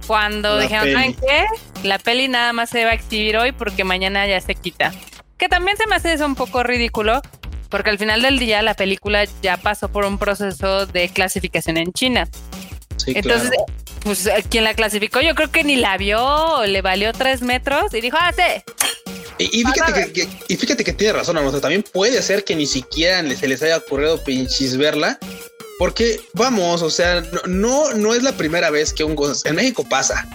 Speaker 1: Cuando dijeron, ¿saben qué? La peli nada más se va a exhibir hoy porque mañana ya se quita. Que también se me hace eso un poco ridículo, porque al final del día la película ya pasó por un proceso de clasificación en China. Sí, Entonces, pues quien la clasificó, yo creo que ni la vio, le valió tres metros y dijo, ah, sí,
Speaker 2: y, fíjate que, y fíjate que tiene razón, o también puede ser que ni siquiera se les haya ocurrido pinches verla, porque vamos, o sea, no, no es la primera vez que un en México pasa.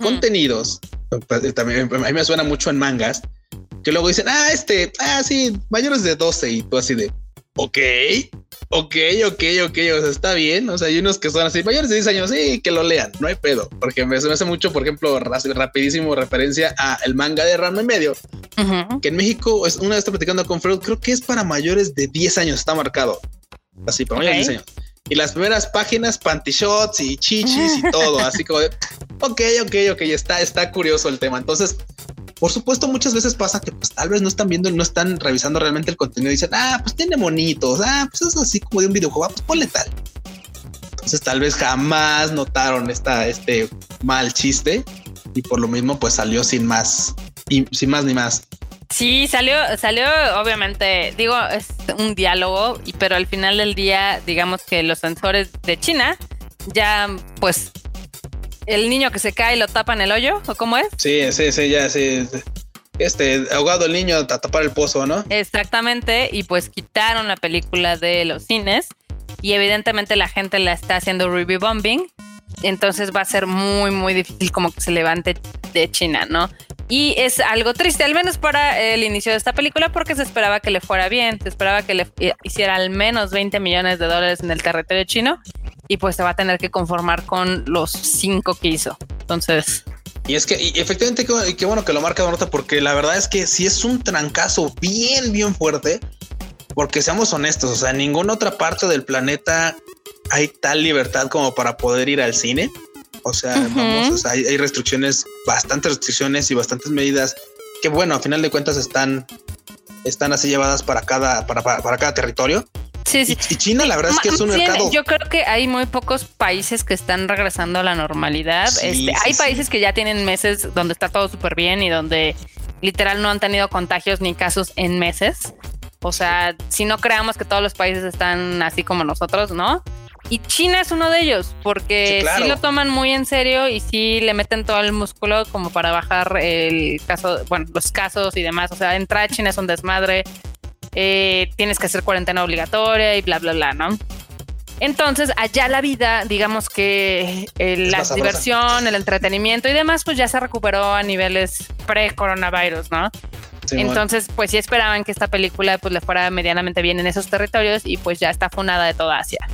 Speaker 2: Contenidos, pues, también a mí me suena mucho en mangas, que luego dicen, ah, este, ah, sí, mayores de 12 y tú así de, ok, ok, ok, ok, o sea, está bien. O sea, hay unos que son así, mayores de 10 años, sí, que lo lean, no hay pedo. Porque me, me hace mucho, por ejemplo, rapidísimo referencia a el manga de Rama y medio, que en México, es una vez está platicando con Freud, creo que es para mayores de 10 años, está marcado. Así, para mayores de 10 años. Y las primeras páginas, panty shots y chichis y [LAUGHS] todo, así como de, ok, ok, ok, está, está curioso el tema. Entonces, por supuesto, muchas veces pasa que pues tal vez no están viendo, no están revisando realmente el contenido y dicen, ah, pues tiene monitos, ah, pues es así como de un videojuego, ah, pues ponle tal. Entonces tal vez jamás notaron esta, este mal chiste y por lo mismo pues salió sin más, y, sin más ni más.
Speaker 1: Sí, salió, salió, obviamente, digo, es un diálogo, pero al final del día, digamos que los sensores de China ya pues el niño que se cae y lo tapa en el hoyo, ¿o cómo es?
Speaker 2: Sí, sí, sí, ya, sí. Este, ahogado el niño a tapar el pozo, ¿no?
Speaker 1: Exactamente, y pues quitaron la película de los cines y evidentemente la gente la está haciendo review bombing, entonces va a ser muy, muy difícil como que se levante de China, ¿no? Y es algo triste, al menos para el inicio de esta película, porque se esperaba que le fuera bien, se esperaba que le hiciera al menos 20 millones de dólares en el territorio chino y pues se va a tener que conformar con los cinco que hizo. Entonces...
Speaker 2: Y es que efectivamente qué, bueno que lo marca nota porque la verdad es que si es un trancazo bien, bien fuerte, porque seamos honestos, o sea, en ninguna otra parte del planeta hay tal libertad como para poder ir al cine. O sea, vamos, hay, restricciones, bastantes restricciones y bastantes medidas que, bueno, a final de cuentas están, están así llevadas para cada, para, para, cada territorio.
Speaker 1: Sí, sí.
Speaker 2: Y, China, la verdad es que es un mercado.
Speaker 1: Yo creo que hay muy pocos países que están regresando a la normalidad. este, hay países que ya tienen meses donde está todo súper bien y donde literal no han tenido contagios ni casos en meses. O sea, si no creamos que todos los países están así como nosotros, ¿no? Y China es uno de ellos, porque sí, lo toman muy en serio y sí le meten todo el músculo como para bajar el caso, bueno, los casos y demás. O sea, entrar a China es un desmadre, eh, tienes que hacer cuarentena obligatoria y bla, bla, bla, ¿no? Entonces, allá la vida, digamos que eh, la diversión, el entretenimiento y demás, pues ya se recuperó a niveles pre-coronavirus, ¿no? Entonces, pues sí esperaban que esta película pues le fuera medianamente bien en esos territorios y pues ya está funada de toda Asia.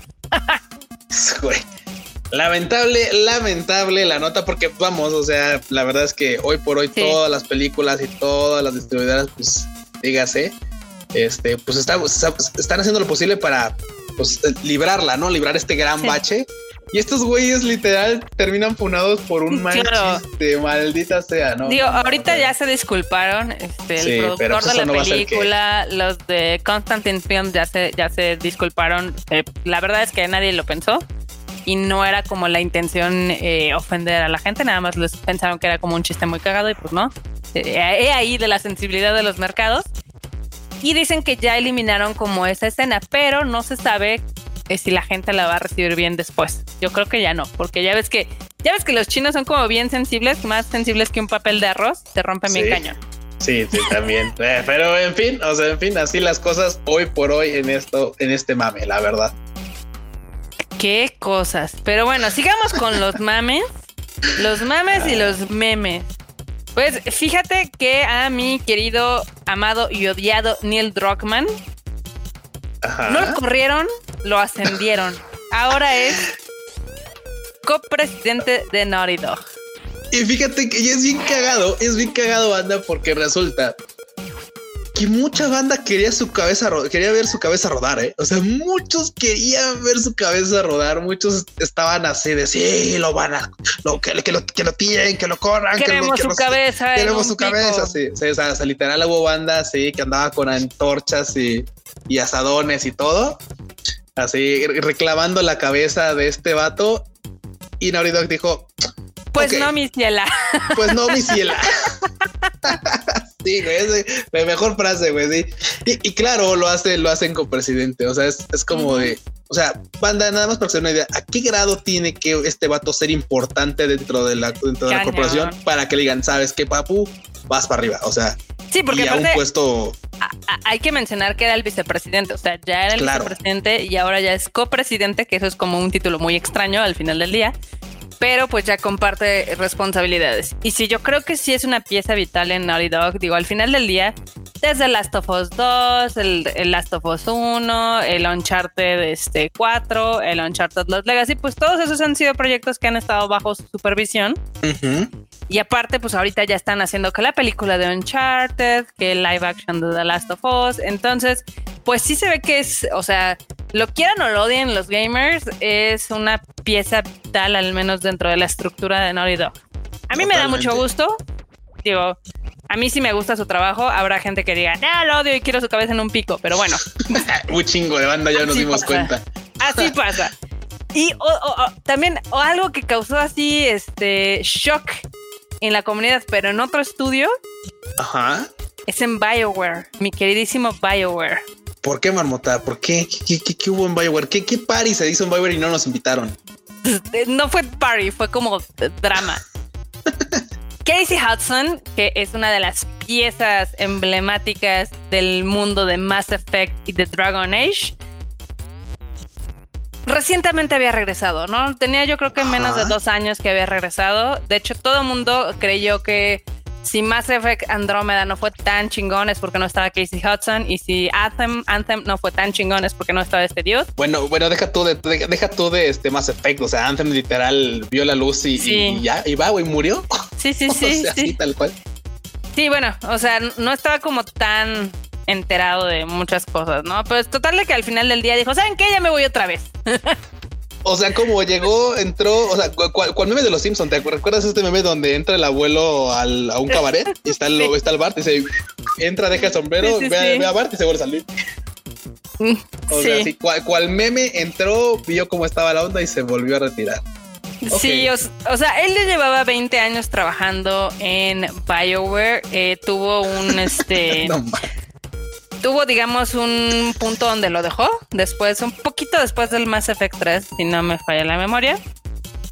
Speaker 1: [LAUGHS]
Speaker 2: Lamentable, lamentable la nota, porque vamos, o sea, la verdad es que hoy por hoy todas las películas y todas las distribuidoras, pues dígase, este, pues están haciendo lo posible para pues, librarla, ¿no? Librar este gran bache. Y estos güeyes literal terminan funados por un mal chiste, maldita sea, ¿no?
Speaker 1: Digo, ahorita ya se disculparon, este, el productor pues de la película, los de Constantine Films ya se, ya se disculparon. Eh, la verdad es que nadie lo pensó y no era como la intención eh, ofender a la gente, nada más les pensaron que era como un chiste muy cagado y pues no. Eh, he ahí de la sensibilidad de los mercados. Y dicen que ya eliminaron como esa escena, pero no se sabe eh, si la gente la va a recibir bien después. Yo creo que ya no, porque ya ves que ya ves que los chinos son como bien sensibles, más sensibles que un papel de arroz, te rompen bien cañón.
Speaker 2: Sí, sí, también. [LAUGHS] Eh, pero en fin, o sea, en fin, así las cosas hoy por hoy en esto, en este mame, la verdad.
Speaker 1: Qué cosas. Pero bueno, sigamos con los mames. Los mames y los memes. Pues fíjate que a mi querido, amado y odiado Neil Druckmann no lo corrieron, lo ascendieron. Ahora es copresidente de Naughty Dog.
Speaker 2: Y fíjate que es bien cagado, es bien cagado, banda, porque resulta que mucha banda quería su cabeza, quería ver su cabeza rodar, ¿eh? O sea, muchos querían ver su cabeza rodar, muchos estaban así de sí, lo van a, lo, que, que, lo, que lo tienen, que lo corran,
Speaker 1: queremos
Speaker 2: que
Speaker 1: su cabeza,
Speaker 2: queremos su cabeza, sí, sí, o sea, literal hubo banda, sí, que andaba con antorchas y, y asadones y todo, así reclamando la cabeza de este vato. Y Naughty dijo,
Speaker 1: pues no, mi ciela.
Speaker 2: Pues no, mi ciela. [LAUGHS] Sí, güey, es la mejor frase, güey. Y, claro, lo hace, lo hacen con presidente. O sea, es, como de, o sea, banda, nada más para hacer una idea, ¿a qué grado tiene que este vato ser importante dentro de la, dentro de la corporación para que le digan, sabes qué, papu, vas para arriba? O sea,
Speaker 1: sí, porque
Speaker 2: y a un puesto.
Speaker 1: hay que mencionar que era el vicepresidente, o sea, ya era el vicepresidente y ahora ya es copresidente, que eso es como un título muy extraño al final del día pero pues ya comparte responsabilidades. Y si yo creo que sí es una pieza vital en Naughty Dog, digo, al final del día, desde Last of Us 2, el, Last of Us 1, el Uncharted este, 4, el Uncharted Lost Legacy, pues todos esos han sido proyectos que han estado bajo su supervisión. Y aparte, pues ahorita ya están haciendo que la película de Uncharted, que el live action de The Last of Us. Entonces, pues sí se ve que es, o sea, lo quieran o lo odien los gamers, es una pieza vital, al menos dentro de la estructura de Naughty Dog. A mí me da mucho gusto. Digo, a mí sí me gusta su trabajo. Habrá gente que diga, no, lo odio y quiero su cabeza en un pico, pero bueno. [LAUGHS]
Speaker 2: un chingo de banda, ya nos dimos cuenta.
Speaker 1: Así [LAUGHS] pasa. Y también o algo que causó así este shock en la comunidad, pero en otro estudio.
Speaker 2: Ajá.
Speaker 1: Es en BioWare, mi queridísimo BioWare.
Speaker 2: ¿Por qué, Marmota? ¿Por qué? ¿Qué, qué, hubo en Bioware? ¿Qué, ¿Qué party se hizo en Bioware y no nos invitaron?
Speaker 1: No fue party, fue como drama. [LAUGHS] Casey Hudson, que es una de las piezas emblemáticas del mundo de Mass Effect y de Dragon Age, recientemente había regresado, ¿no? Tenía yo creo que menos de dos años que había regresado. De hecho, todo el mundo creyó que si Mass Effect Andrómeda no fue tan chingón es porque no estaba Casey Hudson y si Anthem, Anthem no fue tan chingón es porque no estaba este dios.
Speaker 2: Bueno, bueno, deja tú de, deja tú de este Mass Effect, o sea, Anthem literal vio la luz y, ya, y va, güey, murió.
Speaker 1: Sí, sí, [LAUGHS] sí.
Speaker 2: Así tal cual.
Speaker 1: Sí, bueno, o sea, no estaba como tan enterado de muchas cosas, ¿no? Pues total de que al final del día dijo, ¿saben qué? Ya me voy otra vez. [LAUGHS]
Speaker 2: O sea, como llegó, entró, o sea, ¿cuál, meme de los Simpsons? ¿Te recuerdas este meme donde entra el abuelo al, a un cabaret y está el, [LAUGHS] está el Bart y se entra, deja el sombrero, ve, a Bart y se vuelve a salir? O sea, sí, cual, meme entró, vio cómo estaba la onda y se volvió a retirar.
Speaker 1: Sí, o, sea, él le llevaba 20 años trabajando en BioWare, eh, tuvo un este [LAUGHS] tuvo, digamos, un punto donde lo dejó. Después, un poquito después del Mass Effect 3, si no me falla la memoria.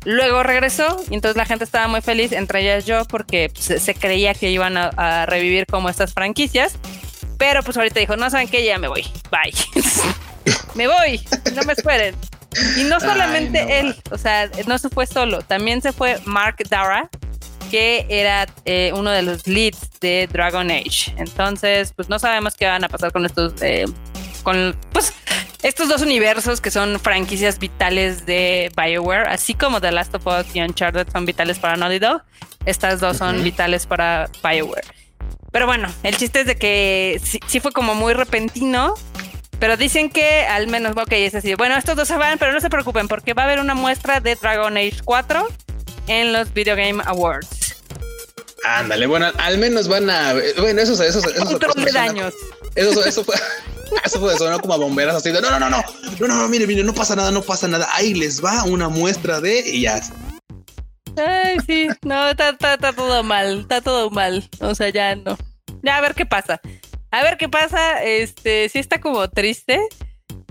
Speaker 1: Luego regresó y entonces la gente estaba muy feliz, entre ellas yo, porque se, creía que iban a, revivir como estas franquicias. Pero pues ahorita dijo, no saben qué, ya me voy. Bye. [LAUGHS] me voy, no me esperen. Y no solamente él, o sea, no se fue solo, también se fue Mark Dara, que era eh, uno de los leads de Dragon Age. Entonces, pues no sabemos qué van a pasar con estos, eh, con, pues, estos dos universos que son franquicias vitales de BioWare, así como The Last of Us y Uncharted son vitales para Naughty Dog, estas dos son vitales para BioWare. Pero bueno, el chiste es de que sí, fue como muy repentino, pero dicen que al menos, ok, es así. Bueno, estos dos se van, pero no se preocupen porque va a haber una muestra de Dragon Age 4 en los Video Game Awards.
Speaker 2: Ándale, bueno, al menos van a. Bueno, eso, eso, eso.
Speaker 1: Control de daños.
Speaker 2: Eso, eso fue. [LAUGHS] Eso fue sonó como a bomberas así de no, no, no, no, no, no, no, mire, mire, no pasa nada, no pasa nada. Ahí les va una muestra de y ya.
Speaker 1: Ay, sí, no, está, está, está todo mal, está todo mal. O sea, ya no. Ya a ver qué pasa. A ver qué pasa. Este, sí está como triste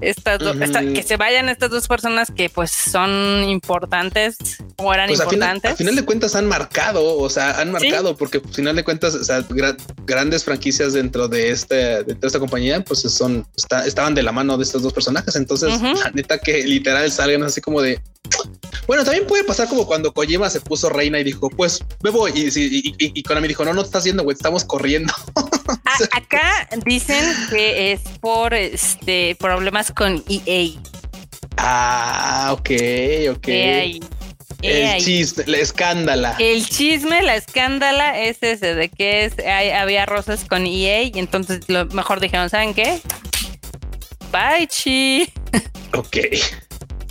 Speaker 1: estas que se vayan estas dos personas que pues son importantes o eran pues, importantes.
Speaker 2: Al final, de cuentas han marcado, o sea, han marcado porque al final de cuentas, o sea, grandes franquicias dentro de este, de esta compañía, pues son, estaban de la mano de estos dos personajes. Entonces, la neta que literal salgan así como de, bueno, también puede pasar como cuando Kojima se puso reina y dijo, pues me voy. Y, y, y, Konami dijo, no, no te estás haciendo, güey, estamos corriendo. [LAUGHS]
Speaker 1: acá dicen que es por este problemas con EA.
Speaker 2: Ah, ok, ok. EA. El chisme, la escándala.
Speaker 1: El chisme, la escándala es ese de que es, había rosas con EA y entonces lo mejor dijeron, ¿saben qué? Bye, chi.
Speaker 2: Ok.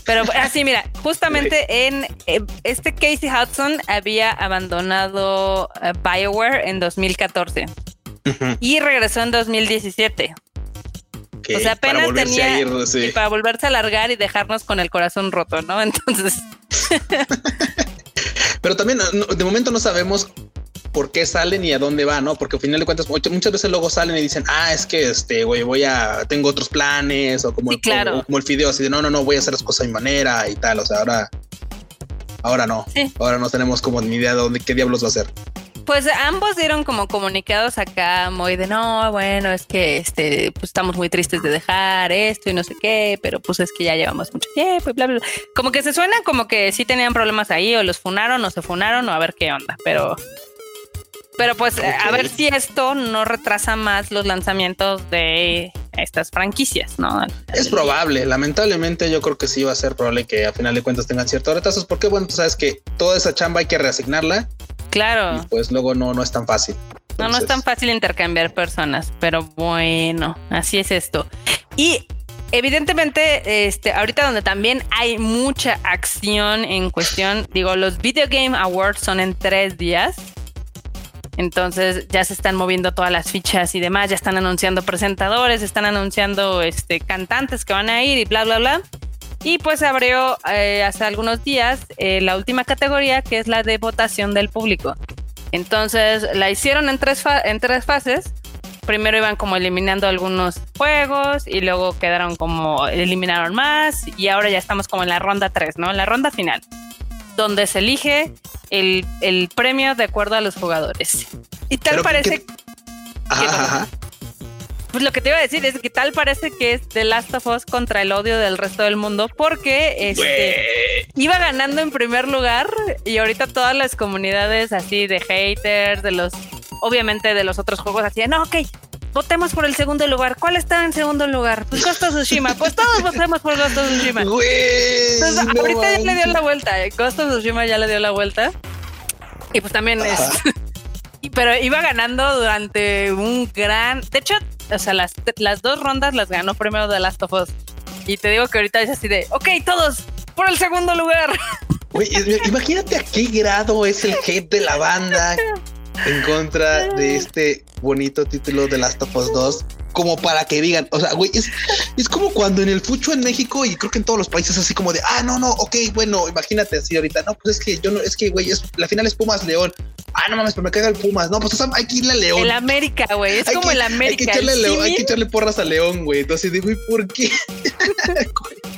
Speaker 1: Pero así, mira, justamente en eh, este Casey Hudson había abandonado eh, BioWare en 2014 y regresó en 2017. O sea, apenas tenía para volverse a alargar y dejarnos con el corazón roto, ¿no? [LAUGHS] Entonces. [LAUGHS]
Speaker 2: Pero también de momento no sabemos por qué salen y a dónde van, ¿no? Porque al final de cuentas muchas veces luego salen y dicen, ah, es que este, güey, voy a, tengo otros planes o como, el, como, el fideo, así de, no, no, no, voy a hacer las cosas a mi manera y tal, o sea, ahora, ahora no, ahora no tenemos como ni idea de dónde, qué diablos va a hacer.
Speaker 1: Pues ambos dieron como comunicados acá muy de no, bueno, es que este, pues estamos muy tristes de dejar esto y no sé qué, pero pues es que ya llevamos mucho tiempo y bla, bla, bla. Como que se suena como que sí tenían problemas ahí, o los funaron, o se funaron, o a ver qué onda, pero. Pero pues a ver si esto no retrasa más los lanzamientos de estas franquicias, ¿no?
Speaker 2: Es probable, lamentablemente yo creo que sí va a ser probable que a final de cuentas tengan ciertos retrasos, porque bueno, tú sabes que toda esa chamba hay que reasignarla
Speaker 1: Claro.
Speaker 2: pues luego no, no es tan fácil.
Speaker 1: no, no es tan fácil intercambiar personas, pero bueno, así es esto. Y evidentemente, este, ahorita donde también hay mucha acción en cuestión, digo, los Video Game Awards son en tres días. Entonces ya se están moviendo todas las fichas y demás, ya están anunciando presentadores, están anunciando este, cantantes que van a ir y bla, bla, bla. Y pues abrió eh, hace algunos días eh, la última categoría, que es la de votación del público. Entonces la hicieron en tres, en tres fases. Primero iban como eliminando algunos juegos y luego quedaron como eliminaron más y ahora ya estamos como en la ronda 3, ¿no? En la ronda final, donde se elige el, premio de acuerdo a los jugadores. Y tal parece... ajá. Pues lo que te iba a decir es que tal parece que es The Last of Us contra el odio del resto del mundo porque este, iba ganando en primer lugar y ahorita todas las comunidades así de haters, de los, obviamente de los otros juegos así, no, ok, votemos por el segundo lugar. ¿Cuál está en segundo lugar? Pues Ghost Tsushima. Pues todos [LAUGHS] votemos por Ghost Tsushima. Entonces, ahorita ya le dio la vuelta. Eh. Ghost Tsushima ya le dio la vuelta. Y pues también es... [LAUGHS] Pero iba ganando durante un gran... De hecho, o sea, las, las dos rondas las ganó primero The Last of Us. Y te digo que ahorita es así de, ok, todos por el segundo lugar. [LAUGHS]
Speaker 2: imagínate a qué grado es el hate de la banda en contra de este bonito título de Last of Us 2 como para que digan, o sea, güey, es, es como cuando en el fucho en México y creo que en todos los países así como de, ah, no, no, ok, bueno, imagínate así ahorita, no, pues es que yo no, es que, güey, es, la final es Pumas León, ah, no mames, pero me caga el Pumas, no, pues o sea, hay que irle a León.
Speaker 1: El América, güey, es como el América.
Speaker 2: Hay que, echarle León, hay que echarle porras a León, güey, entonces digo, ¿y por qué? [LAUGHS]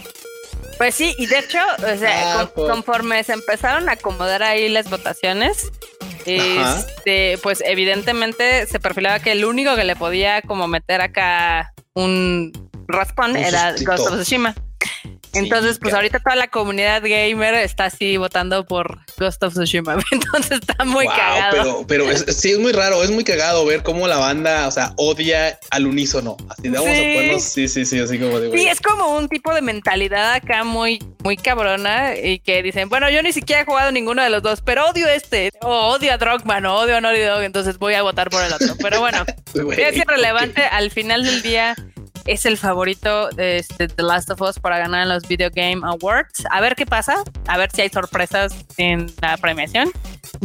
Speaker 1: Pues sí, y de hecho, o sea, ah, conforme se empezaron a acomodar ahí las votaciones, este, pues evidentemente se perfilaba que el único que le podía como meter acá un raspón era Ghost of Tsushima. Entonces, pues ahorita toda la comunidad gamer está así votando por Ghost of Tsushima. [LAUGHS] Entonces está muy cagado.
Speaker 2: Pero, pero sí es muy raro, es muy cagado ver cómo la banda, o sea, odia al unísono. Así de vamos a ponernos, sí, sí, sí, así como de.
Speaker 1: Sí, es como un tipo de mentalidad acá muy, muy cabrona y que dicen, bueno, yo ni siquiera he jugado ninguno de los dos, pero odio este, o odio a Drogman, o odio a Naughty Dog, entonces voy a votar por el otro. Pero bueno, [LAUGHS] es irrelevante. Al final del día, es el favorito de este, The Last of Us para ganar los Video Game Awards. A ver qué pasa, a ver si hay sorpresas en la premiación.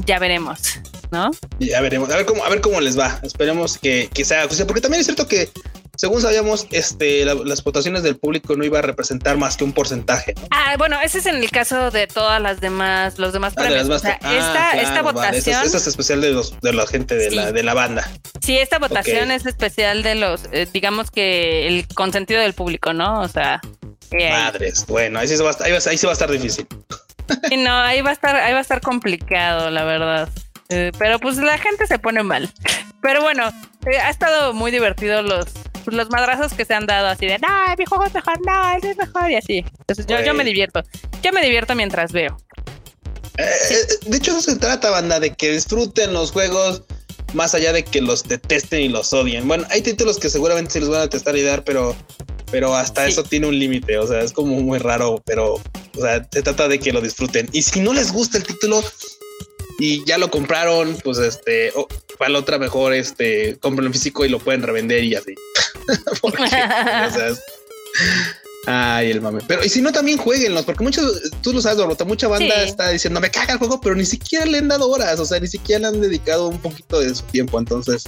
Speaker 1: Ya veremos, ¿no?
Speaker 2: Ya veremos, a ver cómo, a ver cómo les va. Esperemos que, que sea, porque también es cierto que según sabíamos, este, las votaciones del público no iba a representar más que un porcentaje.
Speaker 1: Ah, bueno, ese es en el caso de todas las demás, los demás ah, premios. o sea, ah, esta, votación.
Speaker 2: Esta es especial de los de la gente de la de la banda.
Speaker 1: Sí, esta votación es especial de los, eh, digamos que el consentido del público, ¿no? O sea.
Speaker 2: Madres, bueno, ahí sí, va a estar, ahí, sí va a estar difícil. [LAUGHS]
Speaker 1: Sí, no, ahí va a estar, ahí va a estar complicado, la verdad. Eh, pero pues la gente se pone mal. Pero bueno, eh, ha estado muy divertido los, pues, los madrazos que se han dado así de, no, mi juego es mejor, no, es mejor y así. Entonces yo, yo me divierto. Yo me divierto mientras veo.
Speaker 2: Eh, de hecho, eso se trata, banda, de que disfruten los juegos más allá de que los detesten y los odien. Bueno, hay títulos que seguramente se los van a testar y dar, pero, pero hasta eso tiene un límite. O sea, es como muy raro, pero o sea, se trata de que lo disfruten. Y si no les gusta el título, y ya lo compraron, pues este, para la otra mejor, este, compren en físico y lo pueden revender y así. Porque, o sea, Ay, el mame. Pero y si no, también jueguenlos, porque muchos, tú lo sabes, Dorota, mucha banda está diciendo, me caga el juego, pero ni siquiera le han dado horas, o sea, ni siquiera le han dedicado un poquito de su tiempo, entonces.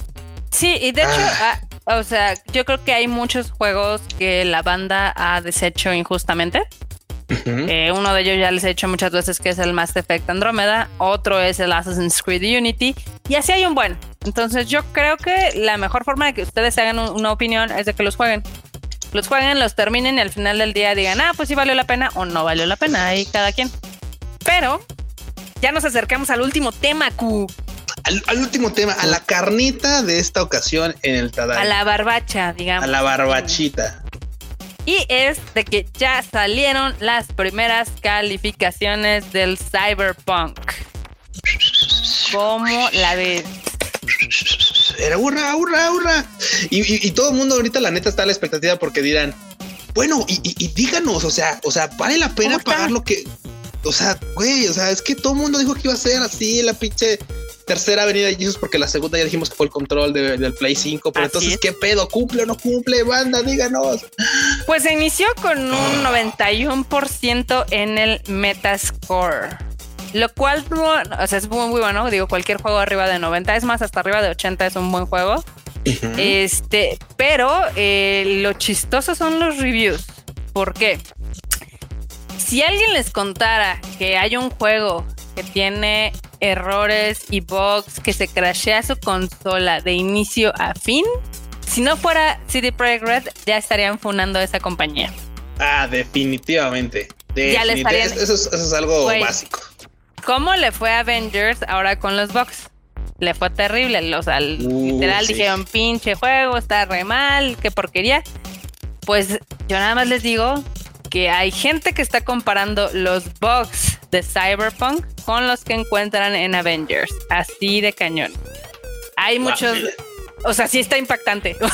Speaker 1: Sí, y de hecho, ah. Ah, o sea, yo creo que hay muchos juegos que la banda ha deshecho injustamente. Eh, uno de ellos ya les he dicho muchas veces que es el Mass Effect Andromeda, otro es el Assassin's Creed Unity, y así hay un buen. Entonces yo creo que la mejor forma de que ustedes hagan una opinión es de que los jueguen. Los jueguen, los terminen y al final del día digan, ah, pues sí valió la pena o no valió la pena, ahí cada quien. Pero ya nos acercamos al último tema, Q.
Speaker 2: Al, último tema, a la carnita de esta ocasión en el Tadai.
Speaker 1: A la barbacha, digamos.
Speaker 2: A la barbachita.
Speaker 1: Y es de que ya salieron las primeras calificaciones del Cyberpunk. ¿Cómo la ves?
Speaker 2: Era hurra, hurra, hurra. Y, todo el mundo ahorita la neta está a la expectativa porque dirán, bueno, y, díganos, o sea, o sea, vale la pena pagar lo que, o sea, güey, o sea, es que todo el mundo dijo que iba a ser así la pinche tercera avenida de Jesus porque la segunda ya dijimos que fue el control del Play 5, pero entonces, ¿qué pedo? ¿Cumple o no cumple? Banda, díganos.
Speaker 1: Pues se inició con un 91% en el Metascore. Lo cual o sea, es muy, bueno. Digo, cualquier juego arriba de 90, es más, hasta arriba de 80 es un buen juego. Este, pero eh, lo chistoso son los reviews. ¿Por qué? Si alguien les contara que hay un juego que tiene errores y bugs, que se crashea su consola de inicio a fin, si no fuera CD Projekt Red, ya estarían funando esa compañía.
Speaker 2: Ah, definitivamente. Ya le estarían... eso, es, algo básico.
Speaker 1: ¿Cómo le fue a Avengers ahora con los bugs? Le fue terrible. O sea, uh, literal dijeron, pinche juego, está re mal, qué porquería. Pues yo nada más les digo que hay gente que está comparando los bugs de Cyberpunk con los que encuentran en Avengers. Así de cañón. Hay muchos. O sea, sí está impactante. [LAUGHS]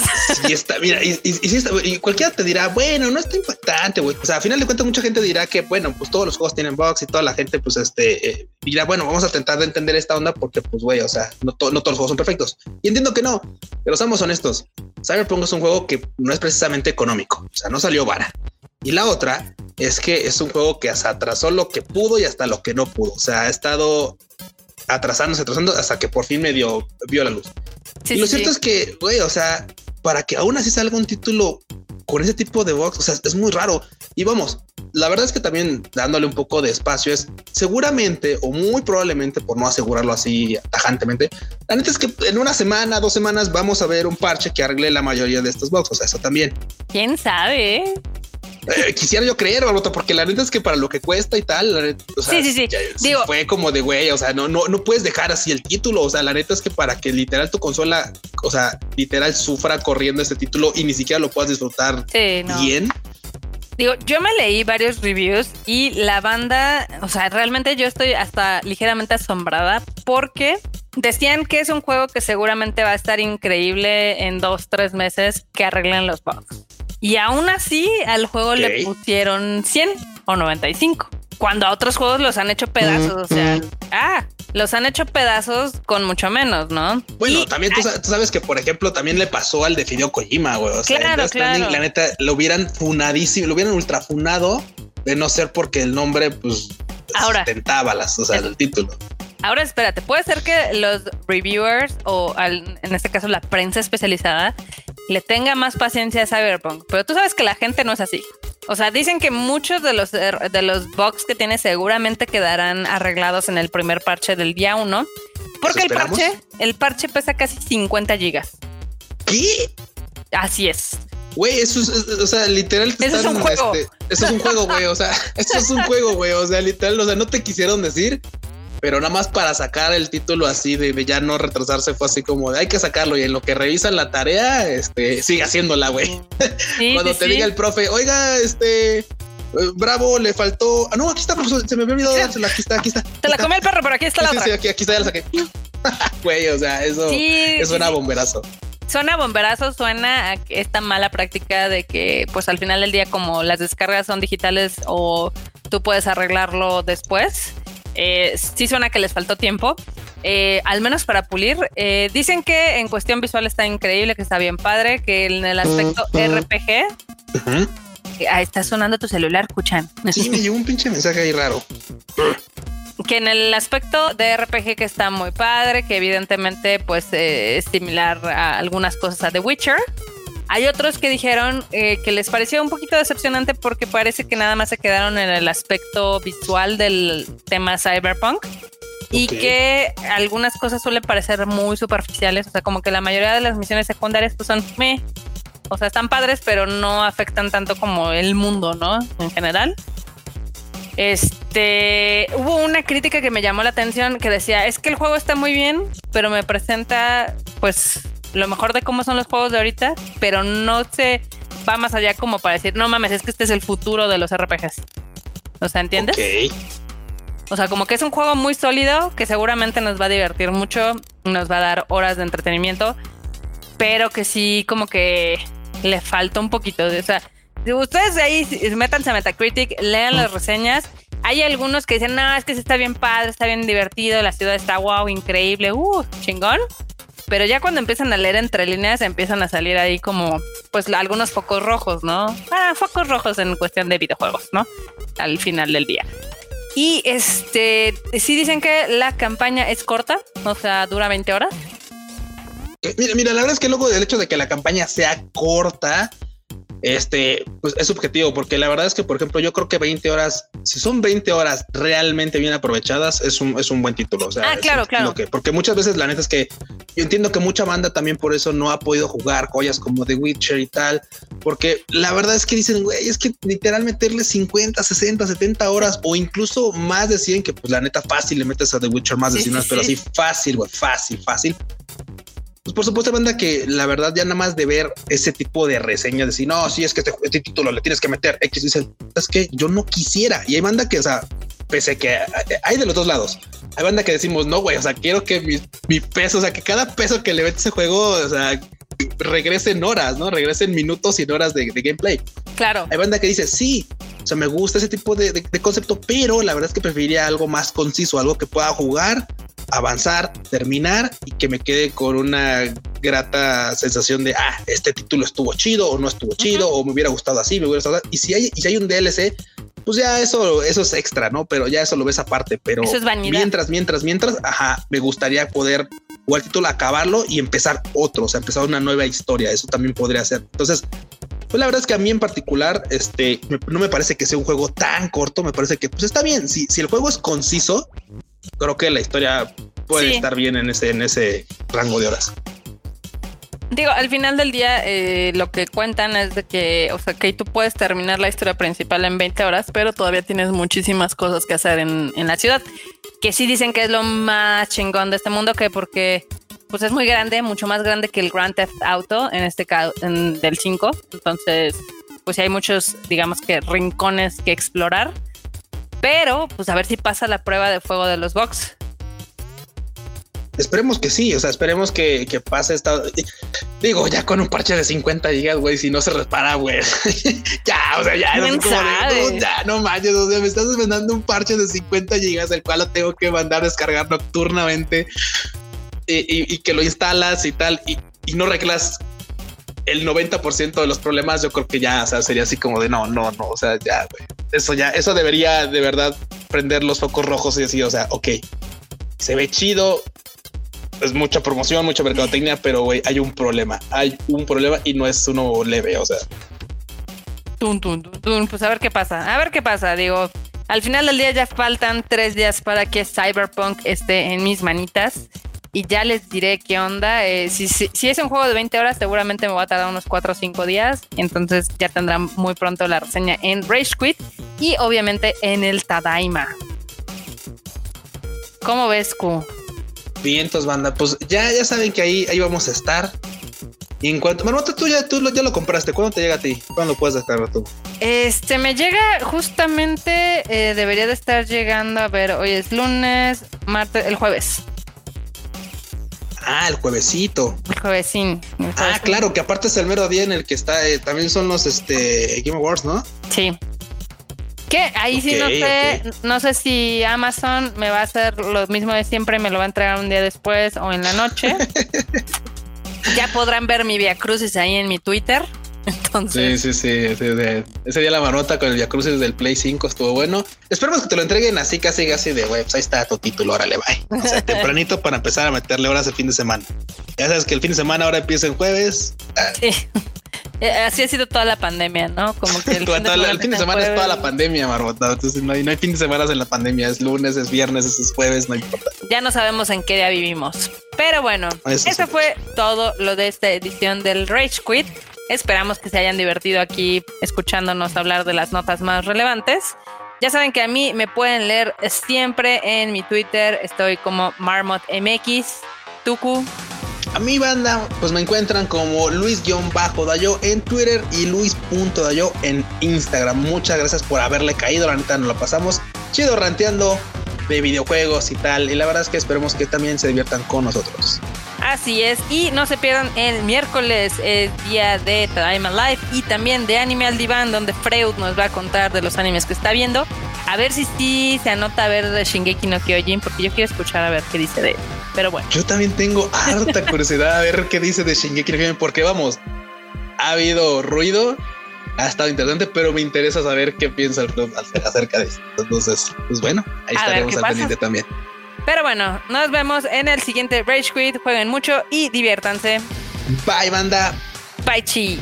Speaker 2: Sí está, mira, y, y, cualquiera te dirá, bueno, no está impactante, güey. O sea, a final de cuentas, mucha gente dirá que, bueno, pues todos los juegos tienen bugs y toda la gente, pues, este, eh, dirá, bueno, vamos a tratar de entender esta onda porque, pues, güey, o sea, no, no todos los juegos son perfectos. Y entiendo que no, pero seamos honestos. Cyberpunk es un juego que no es precisamente económico, o sea, no salió vara. Y la otra es que es un juego que hasta atrasó lo que pudo y hasta lo que no pudo. O sea, ha estado atrasándose, atrasando hasta que por fin me dio, vio la luz. y lo cierto es que, güey, o sea, para que aún así salga un título con ese tipo de box, o sea, es muy raro. Y vamos, la verdad es que también dándole un poco de espacio es seguramente o muy probablemente, por no asegurarlo así tajantemente, la neta es que en una semana, dos semanas vamos a ver un parche que arregle la mayoría de estos box. O sea, eso también.
Speaker 1: ¿Quién sabe?
Speaker 2: Eh, quisiera yo creer, Barbota, porque la neta es que para lo que cuesta y tal, o sea, sí, sí, sí. fue como de güey, o sea, no, no, no puedes dejar así el título. O sea, la neta es que para que literal tu consola, o sea, literal sufra corriendo este título y ni siquiera lo puedas disfrutar bien.
Speaker 1: Digo, yo me leí varios reviews y la banda, o sea, realmente yo estoy hasta ligeramente asombrada porque decían que es un juego que seguramente va a estar increíble en dos, tres meses que arreglen los bugs. Y aún así al juego le pusieron 100 o 95 cuando a otros juegos los han hecho pedazos, o sea, ah, los han hecho pedazos con mucho menos, ¿no?
Speaker 2: Bueno, también tú, sabes que, por ejemplo, también le pasó al de Fideo Kojima, güey. O sea, claro, claro. la neta, lo hubieran funadísimo, lo hubieran ultrafunado de no ser porque el nombre, pues, Ahora, tentaba las, o sea, el título.
Speaker 1: Ahora espérate, puede ser que los reviewers o en este caso la prensa especializada le tenga más paciencia a Cyberpunk, pero tú sabes que la gente no es así. O sea, dicen que muchos de los, de los bugs que tiene seguramente quedarán arreglados en el primer parche del día 1. Porque el parche, el parche pesa casi 50 gigas.
Speaker 2: ¿Qué?
Speaker 1: Así es.
Speaker 2: Güey, eso es, o sea, literal.
Speaker 1: Eso es un juego.
Speaker 2: Este, eso es un juego, güey. O sea, [LAUGHS] eso es un juego, güey. O sea, literal, o sea, no te quisieron decir pero nada más para sacar el título así de, ya no retrasarse fue así como de hay que sacarlo y en lo que revisan la tarea, este, sigue haciéndola, güey. [LAUGHS] Cuando te diga el profe, oiga, este, eh, Bravo, le faltó. Ah, no, aquí está, profesor. Se me había olvidado dársela. Aquí está, aquí está. [LAUGHS]
Speaker 1: Te la comió el perro, pero aquí está la
Speaker 2: sí,
Speaker 1: otra.
Speaker 2: Sí, aquí, aquí está, ya la saqué. [LAUGHS] Güey, o sea, eso, es suena bomberazo.
Speaker 1: Suena bomberazo, suena a esta mala práctica de que, pues al final del día, como las descargas son digitales o tú puedes arreglarlo después, eh, sí suena que les faltó tiempo, eh, al menos para pulir. Eh, dicen que en cuestión visual está increíble, que está bien padre, que en el aspecto RPG... Ahí está sonando tu celular, escuchan.
Speaker 2: Sí, me llegó un pinche mensaje ahí raro.
Speaker 1: que en el aspecto de RPG que está muy padre, que evidentemente pues es similar a algunas cosas a The Witcher. Hay otros que dijeron eh, que les pareció un poquito decepcionante porque parece que nada más se quedaron en el aspecto visual del tema cyberpunk y que algunas cosas suelen parecer muy superficiales, o sea, como que la mayoría de las misiones secundarias pues son me, o sea, están padres, pero no afectan tanto como el mundo, ¿no? En general. Este, hubo una crítica que me llamó la atención que decía, es que el juego está muy bien, pero me presenta pues lo mejor de cómo son los juegos de ahorita, pero no se va más allá como para decir, no mames, es que este es el futuro de los RPGs. O sea, ¿entiendes? O sea, como que es un juego muy sólido que seguramente nos va a divertir mucho, nos va a dar horas de entretenimiento, pero que sí como que le falta un poquito. De, o sea, ustedes de ahí métanse a Metacritic, lean las reseñas. Hay algunos que dicen, no, es que se está bien padre, está bien divertido, la ciudad está wow, increíble, uh, chingón pero ya cuando empiezan a leer entre líneas empiezan a salir ahí como pues algunos focos rojos, ¿no? Ah, focos rojos en cuestión de videojuegos, ¿no? Al final del día. Y este, sí dicen que la campaña es corta, o sea, dura 20 horas.
Speaker 2: Eh, mira, mira, la verdad es que luego del hecho de que la campaña sea corta, este, pues es subjetivo, porque la verdad es que, por ejemplo, yo creo que 20 horas, si son 20 horas realmente bien aprovechadas, es un, es un buen título. O sea,
Speaker 1: ah, claro, claro.
Speaker 2: porque muchas veces la neta es que yo entiendo que mucha banda también por eso no ha podido jugar joyas como The Witcher y tal, porque la verdad es que dicen, güey, es que literal meterle 50, 60, 70 horas o incluso más de 100, que pues la neta fácil le metes a The Witcher más de 100 horas, pero así fácil, güey, fácil, fácil pues por supuesto, banda que la verdad ya nada más de ver ese tipo de reseñas, decir, no, si es que este, este, título le tienes que meter X, dicen, es que yo no quisiera. Y hay banda que, o sea, pese que hay de los dos lados. Hay banda que decimos, no, güey, o sea, quiero que mi, peso, o sea, que cada peso que le mete ese juego, o sea, regrese en horas, ¿no? Regrese en minutos y horas de, gameplay.
Speaker 1: Claro.
Speaker 2: Hay banda que dice, sí, o sea, me gusta ese tipo de, de, concepto, pero la verdad es que preferiría algo más conciso, algo que pueda jugar avanzar, terminar y que me quede con una grata sensación de, ah, este título estuvo chido o no estuvo chido o me hubiera gustado así, me hubiera gustado. Y si hay, y si hay un DLC, pues ya eso, eso es extra, ¿no? Pero ya eso lo ves aparte. Pero mientras, mientras, mientras, ajá, me gustaría poder jugar el título, acabarlo y empezar otro, o sea, empezar una nueva historia. Eso también podría ser. Entonces, pues la verdad es que a mí en particular, este, no me parece que sea un juego tan corto. Me parece que, pues está bien. Si, si el juego es conciso, creo que la historia puede estar bien en ese, en ese rango de horas.
Speaker 1: Digo, al final del día eh, lo que cuentan es de que, o sea, que tú puedes terminar la historia principal en 20 horas, pero todavía tienes muchísimas cosas que hacer en, la ciudad. Que sí dicen que es lo más chingón de este mundo, que porque pues es muy grande, mucho más grande que el Grand Theft Auto, en este caso, del 5. Entonces, pues hay muchos, digamos que rincones que explorar. Pero, pues a ver si pasa la prueba de fuego de los box.
Speaker 2: Esperemos que sí, o sea, esperemos que, que pase esta. Digo, ya con un parche de 50 gigas, güey, si no se repara, güey. [LAUGHS] ya, o sea, ya, no, ya no manches, o sea, me estás mandando un parche de 50 gigas, el cual lo tengo que mandar a descargar nocturnamente y, que lo instalas y tal, y, y no reglas el 90% de los problemas, yo creo que ya, o sea, sería así como de no, no, no, o sea, ya, güey. Eso ya, eso debería de verdad prender los focos rojos y decir, o sea, ok, se ve chido, es mucha promoción, mucha mercadotecnia, pero güey, hay un problema, hay un problema y no es uno leve, o sea.
Speaker 1: Tum, tum, tum, pues a ver qué pasa, a ver qué pasa, digo. Al final del día ya faltan tres días para que Cyberpunk esté en mis manitas y ya les diré qué onda. Eh, si, si, es un juego de 20 horas, seguramente me va a tardar unos 4 o 5 días. Entonces ya tendrán muy pronto la reseña en Rage Quit y obviamente en el Tadaima. ¿Cómo ves, Q?
Speaker 2: Vientos, banda. Pues ya, ya saben que ahí, ahí vamos a estar. Y en cuanto, Marmota, tú ya, tú ya lo compraste. ¿Cuándo te llega a ti? ¿Cuándo lo puedes descargar tú?
Speaker 1: Este me llega justamente, eh, debería de estar llegando. A ver, hoy es lunes, martes, el jueves.
Speaker 2: Ah, el juevesito.
Speaker 1: El juevesín.
Speaker 2: Ah, claro, que aparte es el mero día en el que está, eh, también son los este, Game Awards, ¿no?
Speaker 1: Sí. Que ahí sí no sé, no sé si Amazon me va a hacer lo mismo de siempre, me lo va a entregar un día después o en la noche. [LAUGHS] ya podrán ver mi Via Crucis ahí en mi Twitter. Entonces.
Speaker 2: Sí, sí, sí. ese día la marota con el Via Crucis del Play 5 estuvo bueno. Esperemos que te lo entreguen así, casi, casi de web. Pues ahí está tu título, órale, bye. O sea, [LAUGHS] tempranito para empezar a meterle horas el fin de semana. Ya sabes que el fin de semana ahora empieza el jueves.
Speaker 1: Sí. [LAUGHS] Eh, así ha sido toda la pandemia, ¿no? Como que
Speaker 2: el, fin, de semana, es toda la pandemia, Marmota. Entonces no hay, no hay fin de semana en la pandemia. Es lunes, es viernes, es jueves, no importa.
Speaker 1: Ya no sabemos en qué día vivimos. Pero bueno, eso, fue todo lo de esta edición del Rage Quit. Esperamos que se hayan divertido aquí escuchándonos hablar de las notas más relevantes. Ya saben que a mí me pueden leer siempre en mi Twitter. Estoy como MarmotMX. Tuku.
Speaker 2: A mi banda, pues me encuentran como Luis-Dayo en Twitter y Luis.dayo en Instagram. Muchas gracias por haberle caído. La neta nos lo pasamos chido ranteando de videojuegos y tal. Y la verdad es que esperemos que también se diviertan con nosotros.
Speaker 1: Así es, y no se pierdan el miércoles, es día de Time Life y también de Anime al Diván, donde Freud nos va a contar de los animes que está viendo. A ver si sí se anota a ver de Shingeki no Kyojin, porque yo quiero escuchar a ver qué dice de él. Pero bueno.
Speaker 2: Yo también tengo harta curiosidad a ver qué dice de Shingeki no Kyojin, porque vamos, ha habido ruido, ha estado interesante, pero me interesa saber qué piensa el club acerca de eso. Entonces, pues bueno, ahí estaremos al pendiente también.
Speaker 1: Pero bueno, nos vemos en el siguiente Rage Quit. Jueguen mucho y diviértanse.
Speaker 2: Bye, banda.
Speaker 1: Bye, chi.